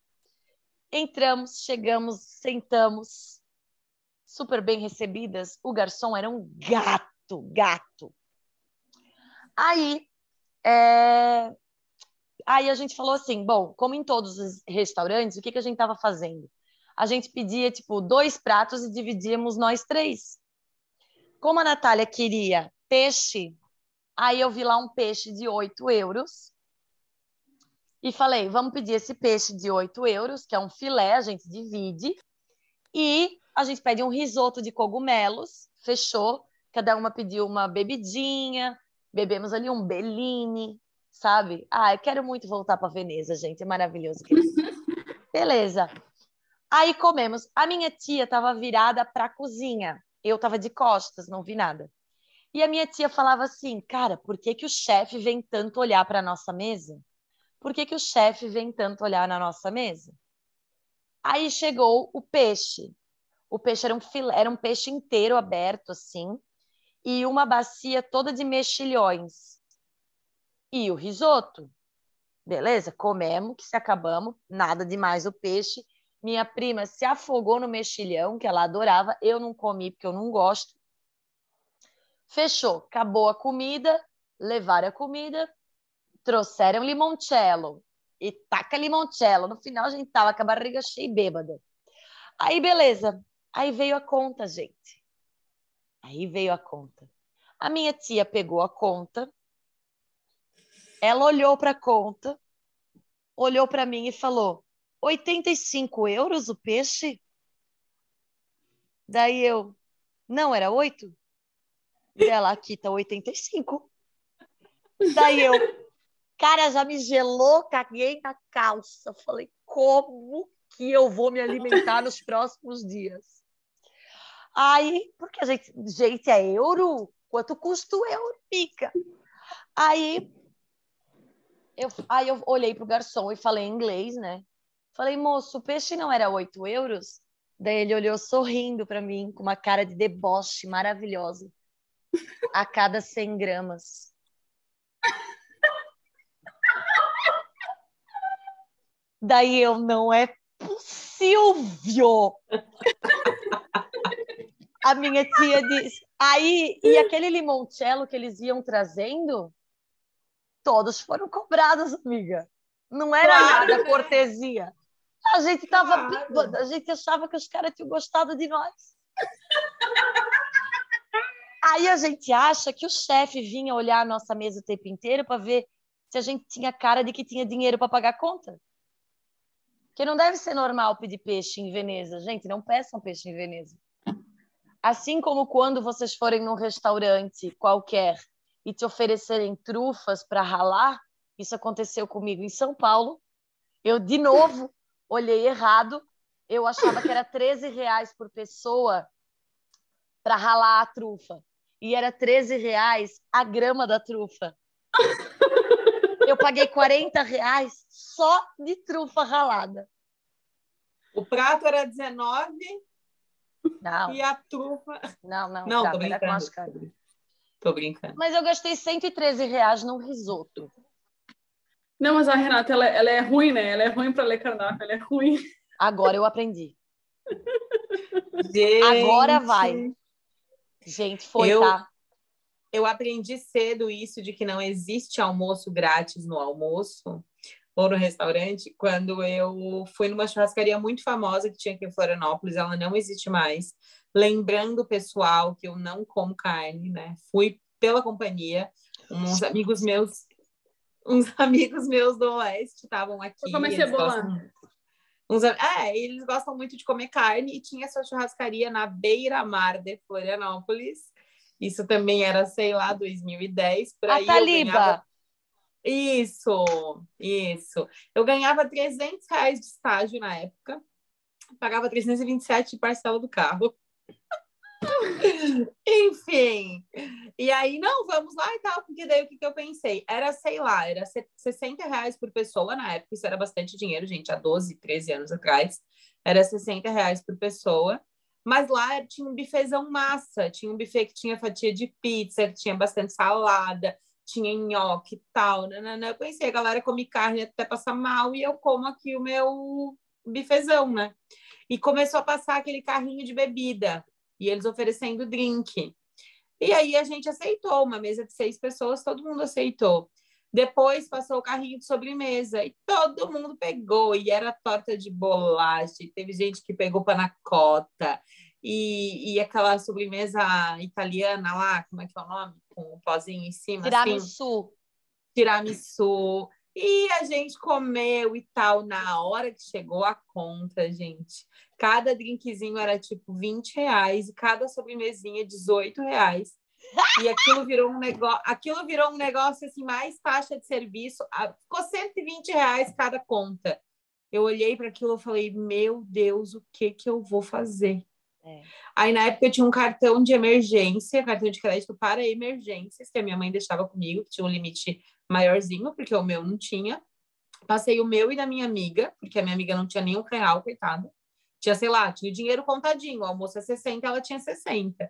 S2: Entramos, chegamos, sentamos, super bem recebidas. O garçom era um gato, gato. Aí, é, Aí a gente falou assim: bom, como em todos os restaurantes, o que, que a gente estava fazendo? A gente pedia, tipo, dois pratos e dividíamos nós três. Como a Natália queria peixe, aí eu vi lá um peixe de 8 euros. E falei: vamos pedir esse peixe de 8 euros, que é um filé, a gente divide. E a gente pede um risoto de cogumelos, fechou. Cada uma pediu uma bebidinha, bebemos ali um Bellini, sabe? Ah, eu quero muito voltar para Veneza, gente, é maravilhoso. [laughs] Beleza. Aí comemos. A minha tia estava virada para a cozinha. Eu estava de costas, não vi nada. E a minha tia falava assim, cara, por que, que o chefe vem tanto olhar para a nossa mesa? Por que, que o chefe vem tanto olhar na nossa mesa? Aí chegou o peixe. O peixe era um filé, era um peixe inteiro aberto assim, e uma bacia toda de mexilhões. E o risoto. Beleza, comemos, que se acabamos, nada demais o peixe. Minha prima se afogou no mexilhão, que ela adorava. Eu não comi porque eu não gosto. Fechou, acabou a comida, levaram a comida, trouxeram limoncello e taca limoncello. No final a gente tava com a barriga cheia e bêbada. Aí beleza, aí veio a conta, gente. Aí veio a conta. A minha tia pegou a conta, ela olhou para a conta, olhou para mim e falou: 85 euros o peixe? Daí eu, não, era 8? Dela, aqui tá 85. Daí eu, cara, já me gelou, caguei na calça. Falei, como que eu vou me alimentar nos próximos dias? Aí, porque a gente, gente, é euro? Quanto custa o euro, pica? Aí eu, aí eu olhei pro garçom e falei em inglês, né? Falei, moço, o peixe não era 8 euros? Daí ele olhou sorrindo para mim, com uma cara de deboche maravilhosa. A cada 100 gramas. Daí eu, não é possível! A minha tia disse. Aí, e aquele limoncello que eles iam trazendo, todos foram cobrados, amiga. Não era claro. nada cortesia. A gente tava claro. a gente achava que os caras tinham gostado de nós. [laughs] Aí a gente acha que o chefe vinha olhar a nossa mesa o tempo inteiro para ver se a gente tinha cara de que tinha dinheiro para pagar a conta. Porque não deve ser normal pedir peixe em Veneza. Gente, não peçam peixe em Veneza. Assim como quando vocês forem num restaurante qualquer e te oferecerem trufas para ralar, isso aconteceu comigo em São Paulo. Eu, de novo, olhei errado. Eu achava que era 13 reais por pessoa para ralar a trufa. E era 13 reais a grama da trufa. [laughs] Eu paguei 40 reais só de trufa ralada.
S1: O prato era 19
S2: não.
S1: e a trufa.
S2: Não, não,
S1: não
S2: tô brincando.
S1: Tô brincando.
S2: Mas eu gastei 113 reais num risoto.
S3: Não, mas a Renata, ela, ela é ruim, né? Ela é ruim para ler cardápio, ela é ruim.
S2: Agora eu aprendi.
S1: Gente,
S2: Agora vai. Gente, foi,
S1: eu,
S2: tá?
S1: Eu aprendi cedo isso de que não existe almoço grátis no almoço ou no restaurante quando eu fui numa churrascaria muito famosa que tinha aqui em Florianópolis, ela não existe mais lembrando o pessoal que eu não como carne, né? Fui pela companhia, uns amigos meus, uns [laughs] amigos meus do Oeste estavam aqui.
S3: Eu comecei Gostam,
S1: uns, é, eles gostam muito de comer carne e tinha essa churrascaria na beira-mar de Florianópolis. Isso também era, sei lá, 2010. Por aí
S2: A Taliba.
S1: Isso, isso. Eu ganhava 300 reais de estágio na época, pagava 327 de parcela do carro. [laughs] Enfim. E aí, não, vamos lá e tal, porque daí o que, que eu pensei? Era, sei lá, era 60 reais por pessoa na época, isso era bastante dinheiro, gente, há 12, 13 anos atrás. Era 60 reais por pessoa. Mas lá tinha um bifezão massa, tinha um buffet que tinha fatia de pizza, que tinha bastante salada, tinha nhoque e tal. Nanana. Eu pensei, a galera come carne até passar mal e eu como aqui o meu bifezão, né? E começou a passar aquele carrinho de bebida e eles oferecendo drink. E aí a gente aceitou, uma mesa de seis pessoas, todo mundo aceitou. Depois passou o carrinho de sobremesa e todo mundo pegou. E era torta de bolacha, teve gente que pegou panacota. E, e aquela sobremesa italiana lá, como é que é o nome? Com o pozinho em cima.
S2: Tiramisu. Assim.
S1: Tiramisu. E a gente comeu e tal. Na hora que chegou a conta, gente, cada drinkzinho era tipo 20 reais e cada sobremesinha 18 reais. E aquilo virou um negócio, aquilo virou um negócio assim, mais taxa de serviço. Ficou 120 reais cada conta. Eu olhei para aquilo e falei, meu Deus, o que que eu vou fazer? É. Aí na época eu tinha um cartão de emergência, cartão de crédito para emergências, que a minha mãe deixava comigo, que tinha um limite maiorzinho, porque o meu não tinha. Passei o meu e da minha amiga, porque a minha amiga não tinha nenhum real, coitada. Tinha, sei lá, tinha o dinheiro contadinho, o almoço é 60, ela tinha 60.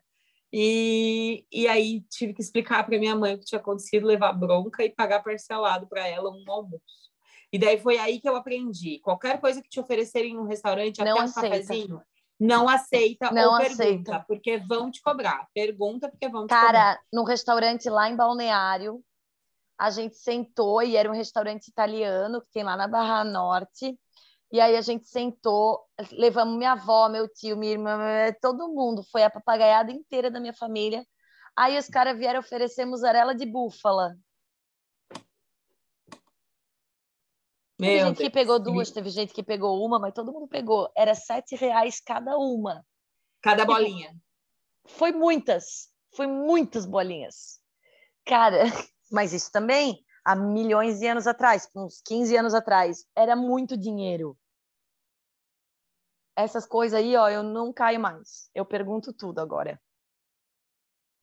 S1: E, e aí tive que explicar para minha mãe o que tinha acontecido, levar bronca e pagar parcelado para ela um almoço. E daí foi aí que eu aprendi. Qualquer coisa que te oferecerem no restaurante,
S2: não
S1: até
S2: um cafezinho,
S1: não aceita
S2: não
S1: ou
S2: aceita.
S1: pergunta, porque vão te cobrar. Pergunta porque vão te
S2: Cara,
S1: cobrar.
S2: Cara, no restaurante lá em Balneário, a gente sentou e era um restaurante italiano que tem lá na Barra Norte. E aí a gente sentou, levamos minha avó, meu tio, minha irmã, todo mundo, foi a papagaiada inteira da minha família. Aí os caras vieram oferecer mussarela de búfala. Meu teve gente Deus. que pegou duas, teve gente que pegou uma, mas todo mundo pegou. Era sete reais cada uma.
S1: Cada bolinha.
S2: Foi muitas, foi muitas bolinhas. Cara, [laughs] mas isso também há milhões de anos atrás, uns 15 anos atrás, era muito dinheiro essas coisas aí, ó, eu não caio mais. Eu pergunto tudo agora.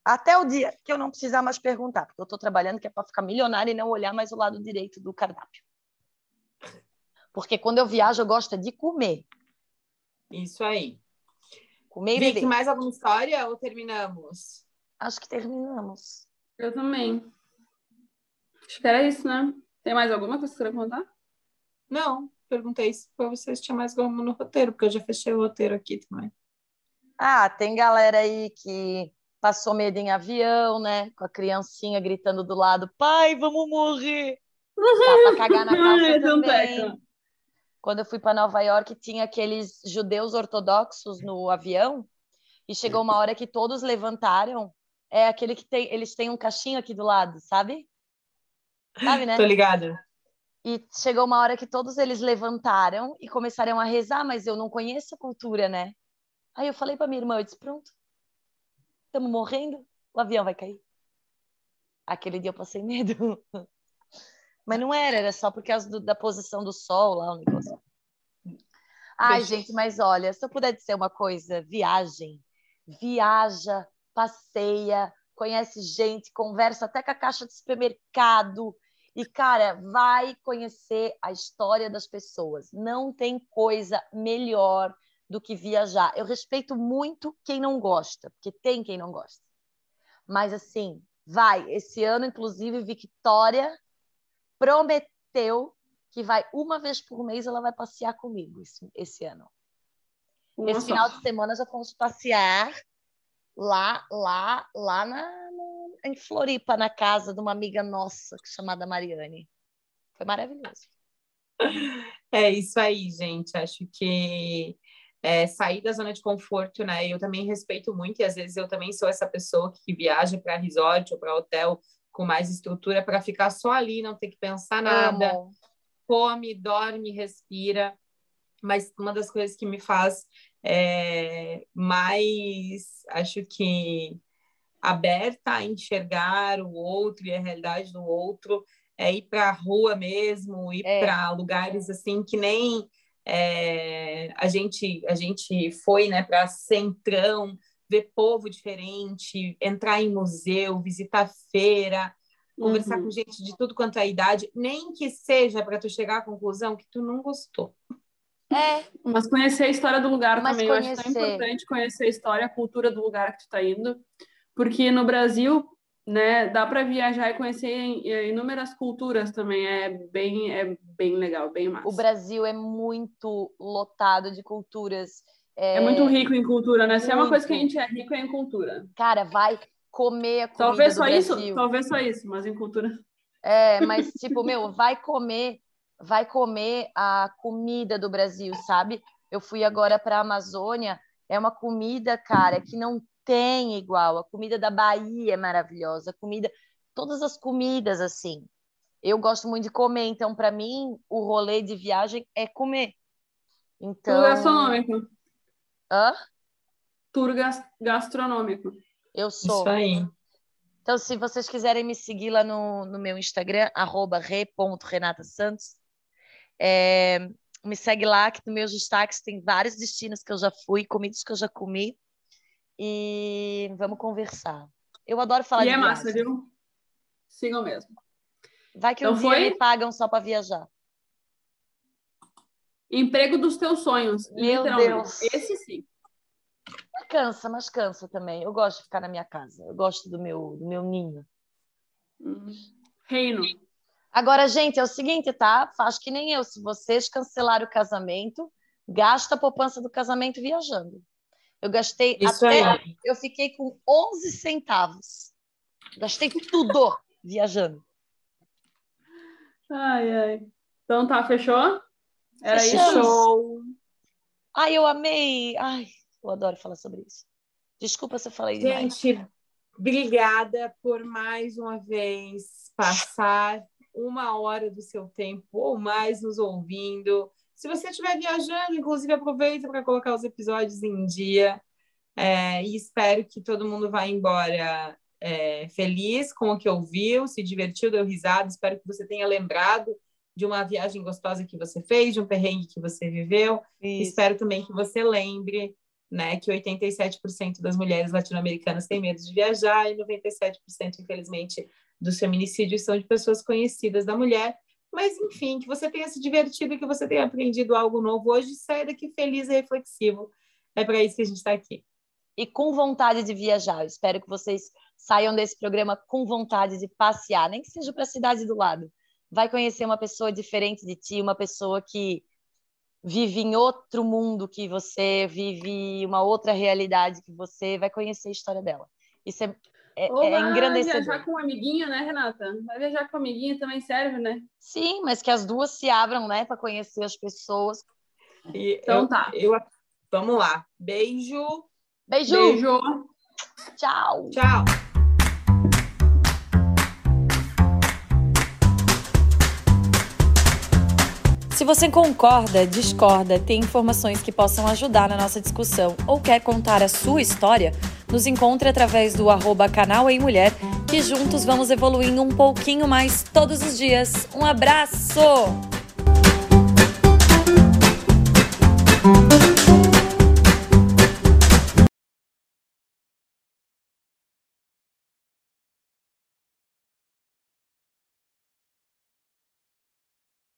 S2: Até o dia que eu não precisar mais perguntar, porque eu estou trabalhando que é para ficar milionária e não olhar mais o lado direito do cardápio. Porque quando eu viajo, eu gosto de comer.
S1: Isso aí.
S2: Comer e
S1: mais alguma história ou terminamos?
S2: Acho que terminamos.
S3: Eu também. Acho que era isso, né? Tem mais alguma coisa que você quer contar?
S1: Não perguntei se para vocês tinha mais alguma no roteiro, porque eu já fechei o roteiro aqui também.
S2: Ah, tem galera aí que passou medo em avião, né? Com a criancinha gritando do lado, pai, vamos morrer! Dá pra cagar na [laughs] calça também. Quando eu fui para Nova York, tinha aqueles judeus ortodoxos no avião, e chegou uma hora que todos levantaram. É aquele que tem, eles têm um caixinho aqui do lado, sabe? Sabe, né?
S1: Tô ligada.
S2: E chegou uma hora que todos eles levantaram e começaram a rezar, mas eu não conheço a cultura, né? Aí eu falei para minha irmã, eu disse, pronto, estamos morrendo, o avião vai cair. Aquele dia eu passei medo. [laughs] Mas não era, era só por causa do, da posição do sol lá, o negócio. Ai, gente, mas olha, se eu puder dizer uma coisa, viagem. Viaja, passeia, conhece gente, conversa até com a caixa de supermercado, e, cara, vai conhecer a história das pessoas. Não tem coisa melhor do que viajar. Eu respeito muito quem não gosta, porque tem quem não gosta. Mas, assim, vai. Esse ano, inclusive, Victoria prometeu que vai uma vez por mês ela vai passear comigo esse, esse ano. Nossa. Esse final de semana já fomos passear lá, lá, lá na, em Floripa, na casa de uma amiga nossa chamada Mariane. Foi maravilhoso.
S1: É isso aí, gente. Acho que é, sair da zona de conforto, né? Eu também respeito muito, e às vezes eu também sou essa pessoa que viaja para resort ou para hotel com mais estrutura para ficar só ali, não ter que pensar nada. Amo. Come, dorme, respira. Mas uma das coisas que me faz é, mais, acho que aberta a enxergar o outro e a realidade do outro, é ir para a rua mesmo, ir é. para lugares assim que nem é, a gente a gente foi, né, para Centrão, ver povo diferente, entrar em museu, visitar feira, conversar uhum. com gente de tudo quanto é idade, nem que seja para tu chegar à conclusão que tu não gostou.
S2: É.
S3: Mas conhecer a história do lugar Mas também. Conhecer... Eu acho tão importante conhecer a história, a cultura do lugar que tu está indo porque no Brasil, né, dá para viajar e conhecer inúmeras culturas também, é bem, é bem legal, bem massa.
S2: O Brasil é muito lotado de culturas.
S3: É, é muito rico em cultura, né? Muito. Se é uma coisa que a gente é rico é em cultura.
S2: Cara, vai comer a comida
S3: Talvez
S2: só
S3: isso, talvez só isso, mas em cultura.
S2: É, mas tipo, meu, vai comer, vai comer a comida do Brasil, sabe? Eu fui agora para a Amazônia, é uma comida, cara, que não tem igual. A comida da Bahia é maravilhosa, a comida, todas as comidas assim. Eu gosto muito de comer, então para mim o rolê de viagem é comer. Então,
S3: Tour gastronômico.
S2: Hã?
S3: Tour gas- gastronômico.
S2: Eu sou.
S1: Isso aí.
S2: Então, se vocês quiserem me seguir lá no, no meu Instagram, arroba re.renatasantos, é, me segue lá, que nos meus destaques tem vários destinos que eu já fui, comidas que eu já comi, e vamos conversar. Eu adoro falar
S3: E
S2: de
S3: é massa, viu? Sigam mesmo.
S2: Vai que
S3: Então
S2: um dia
S3: foi?
S2: me pagam só para viajar.
S3: Emprego dos teus sonhos,
S2: Meu
S3: literalmente.
S2: Deus.
S3: Esse sim.
S2: Cansa, mas cansa também. Eu gosto de ficar na minha casa. Eu gosto do meu, do meu ninho.
S3: Hum. Reino.
S2: Agora, gente, é o seguinte, tá? Faz que nem eu. Se vocês cancelarem o casamento, gasta a poupança do casamento viajando. Eu gastei
S1: Isso
S2: até.
S1: aí.
S2: Eu fiquei com 11 centavos. Gastei tudo [laughs] viajando.
S3: Ai, ai. Então tá, fechou? Era
S2: Fechamos.
S3: isso?
S1: Show.
S2: Ai, eu amei. Ai, eu adoro falar sobre isso. Desculpa se eu falei demais.
S1: Gente, obrigada por mais uma vez passar uma hora do seu tempo ou mais nos ouvindo. Se você estiver viajando, inclusive, aproveita para colocar os episódios em dia. É, e espero que todo mundo vá embora é, feliz com o que ouviu, se divertiu, deu risada. Espero que você tenha lembrado de uma viagem gostosa que você fez, de um perrengue que você viveu.
S2: Isso.
S1: Espero também que você lembre né, que 87% das mulheres latino-americanas têm medo de viajar e 97%, infelizmente, dos feminicídios são de pessoas conhecidas da mulher. Mas, enfim, que você tenha se divertido e que você tenha aprendido algo novo hoje. Saia daqui feliz e reflexivo. É para isso que a gente está aqui.
S2: e com vontade de viajar. Eu espero que vocês saiam desse programa com vontade de passear, nem que seja para a cidade do lado. Vai conhecer uma pessoa diferente de ti, uma pessoa que vive em outro mundo que você, vive uma outra realidade que você, vai conhecer a história dela. Isso é, é,
S3: Ou
S2: é
S3: vai
S2: engrandecedor.
S3: viajar com um amiguinho, né, Renata? Vai viajar com um amiguinho também serve, né?
S2: Sim, mas que as duas se abram, né, para conhecer as pessoas.
S1: E
S3: Então
S1: eu-
S3: tá.
S1: eu- vamos lá. Beijo.
S2: Beijo,
S3: Beijo.
S2: tchau.
S1: Tchau.
S4: Você concorda, discorda, tem informações que possam ajudar na nossa discussão ou quer contar a sua história, nos encontre através do arroba canal em mulher, que juntos vamos evoluindo um pouquinho mais todos os dias. Um abraço!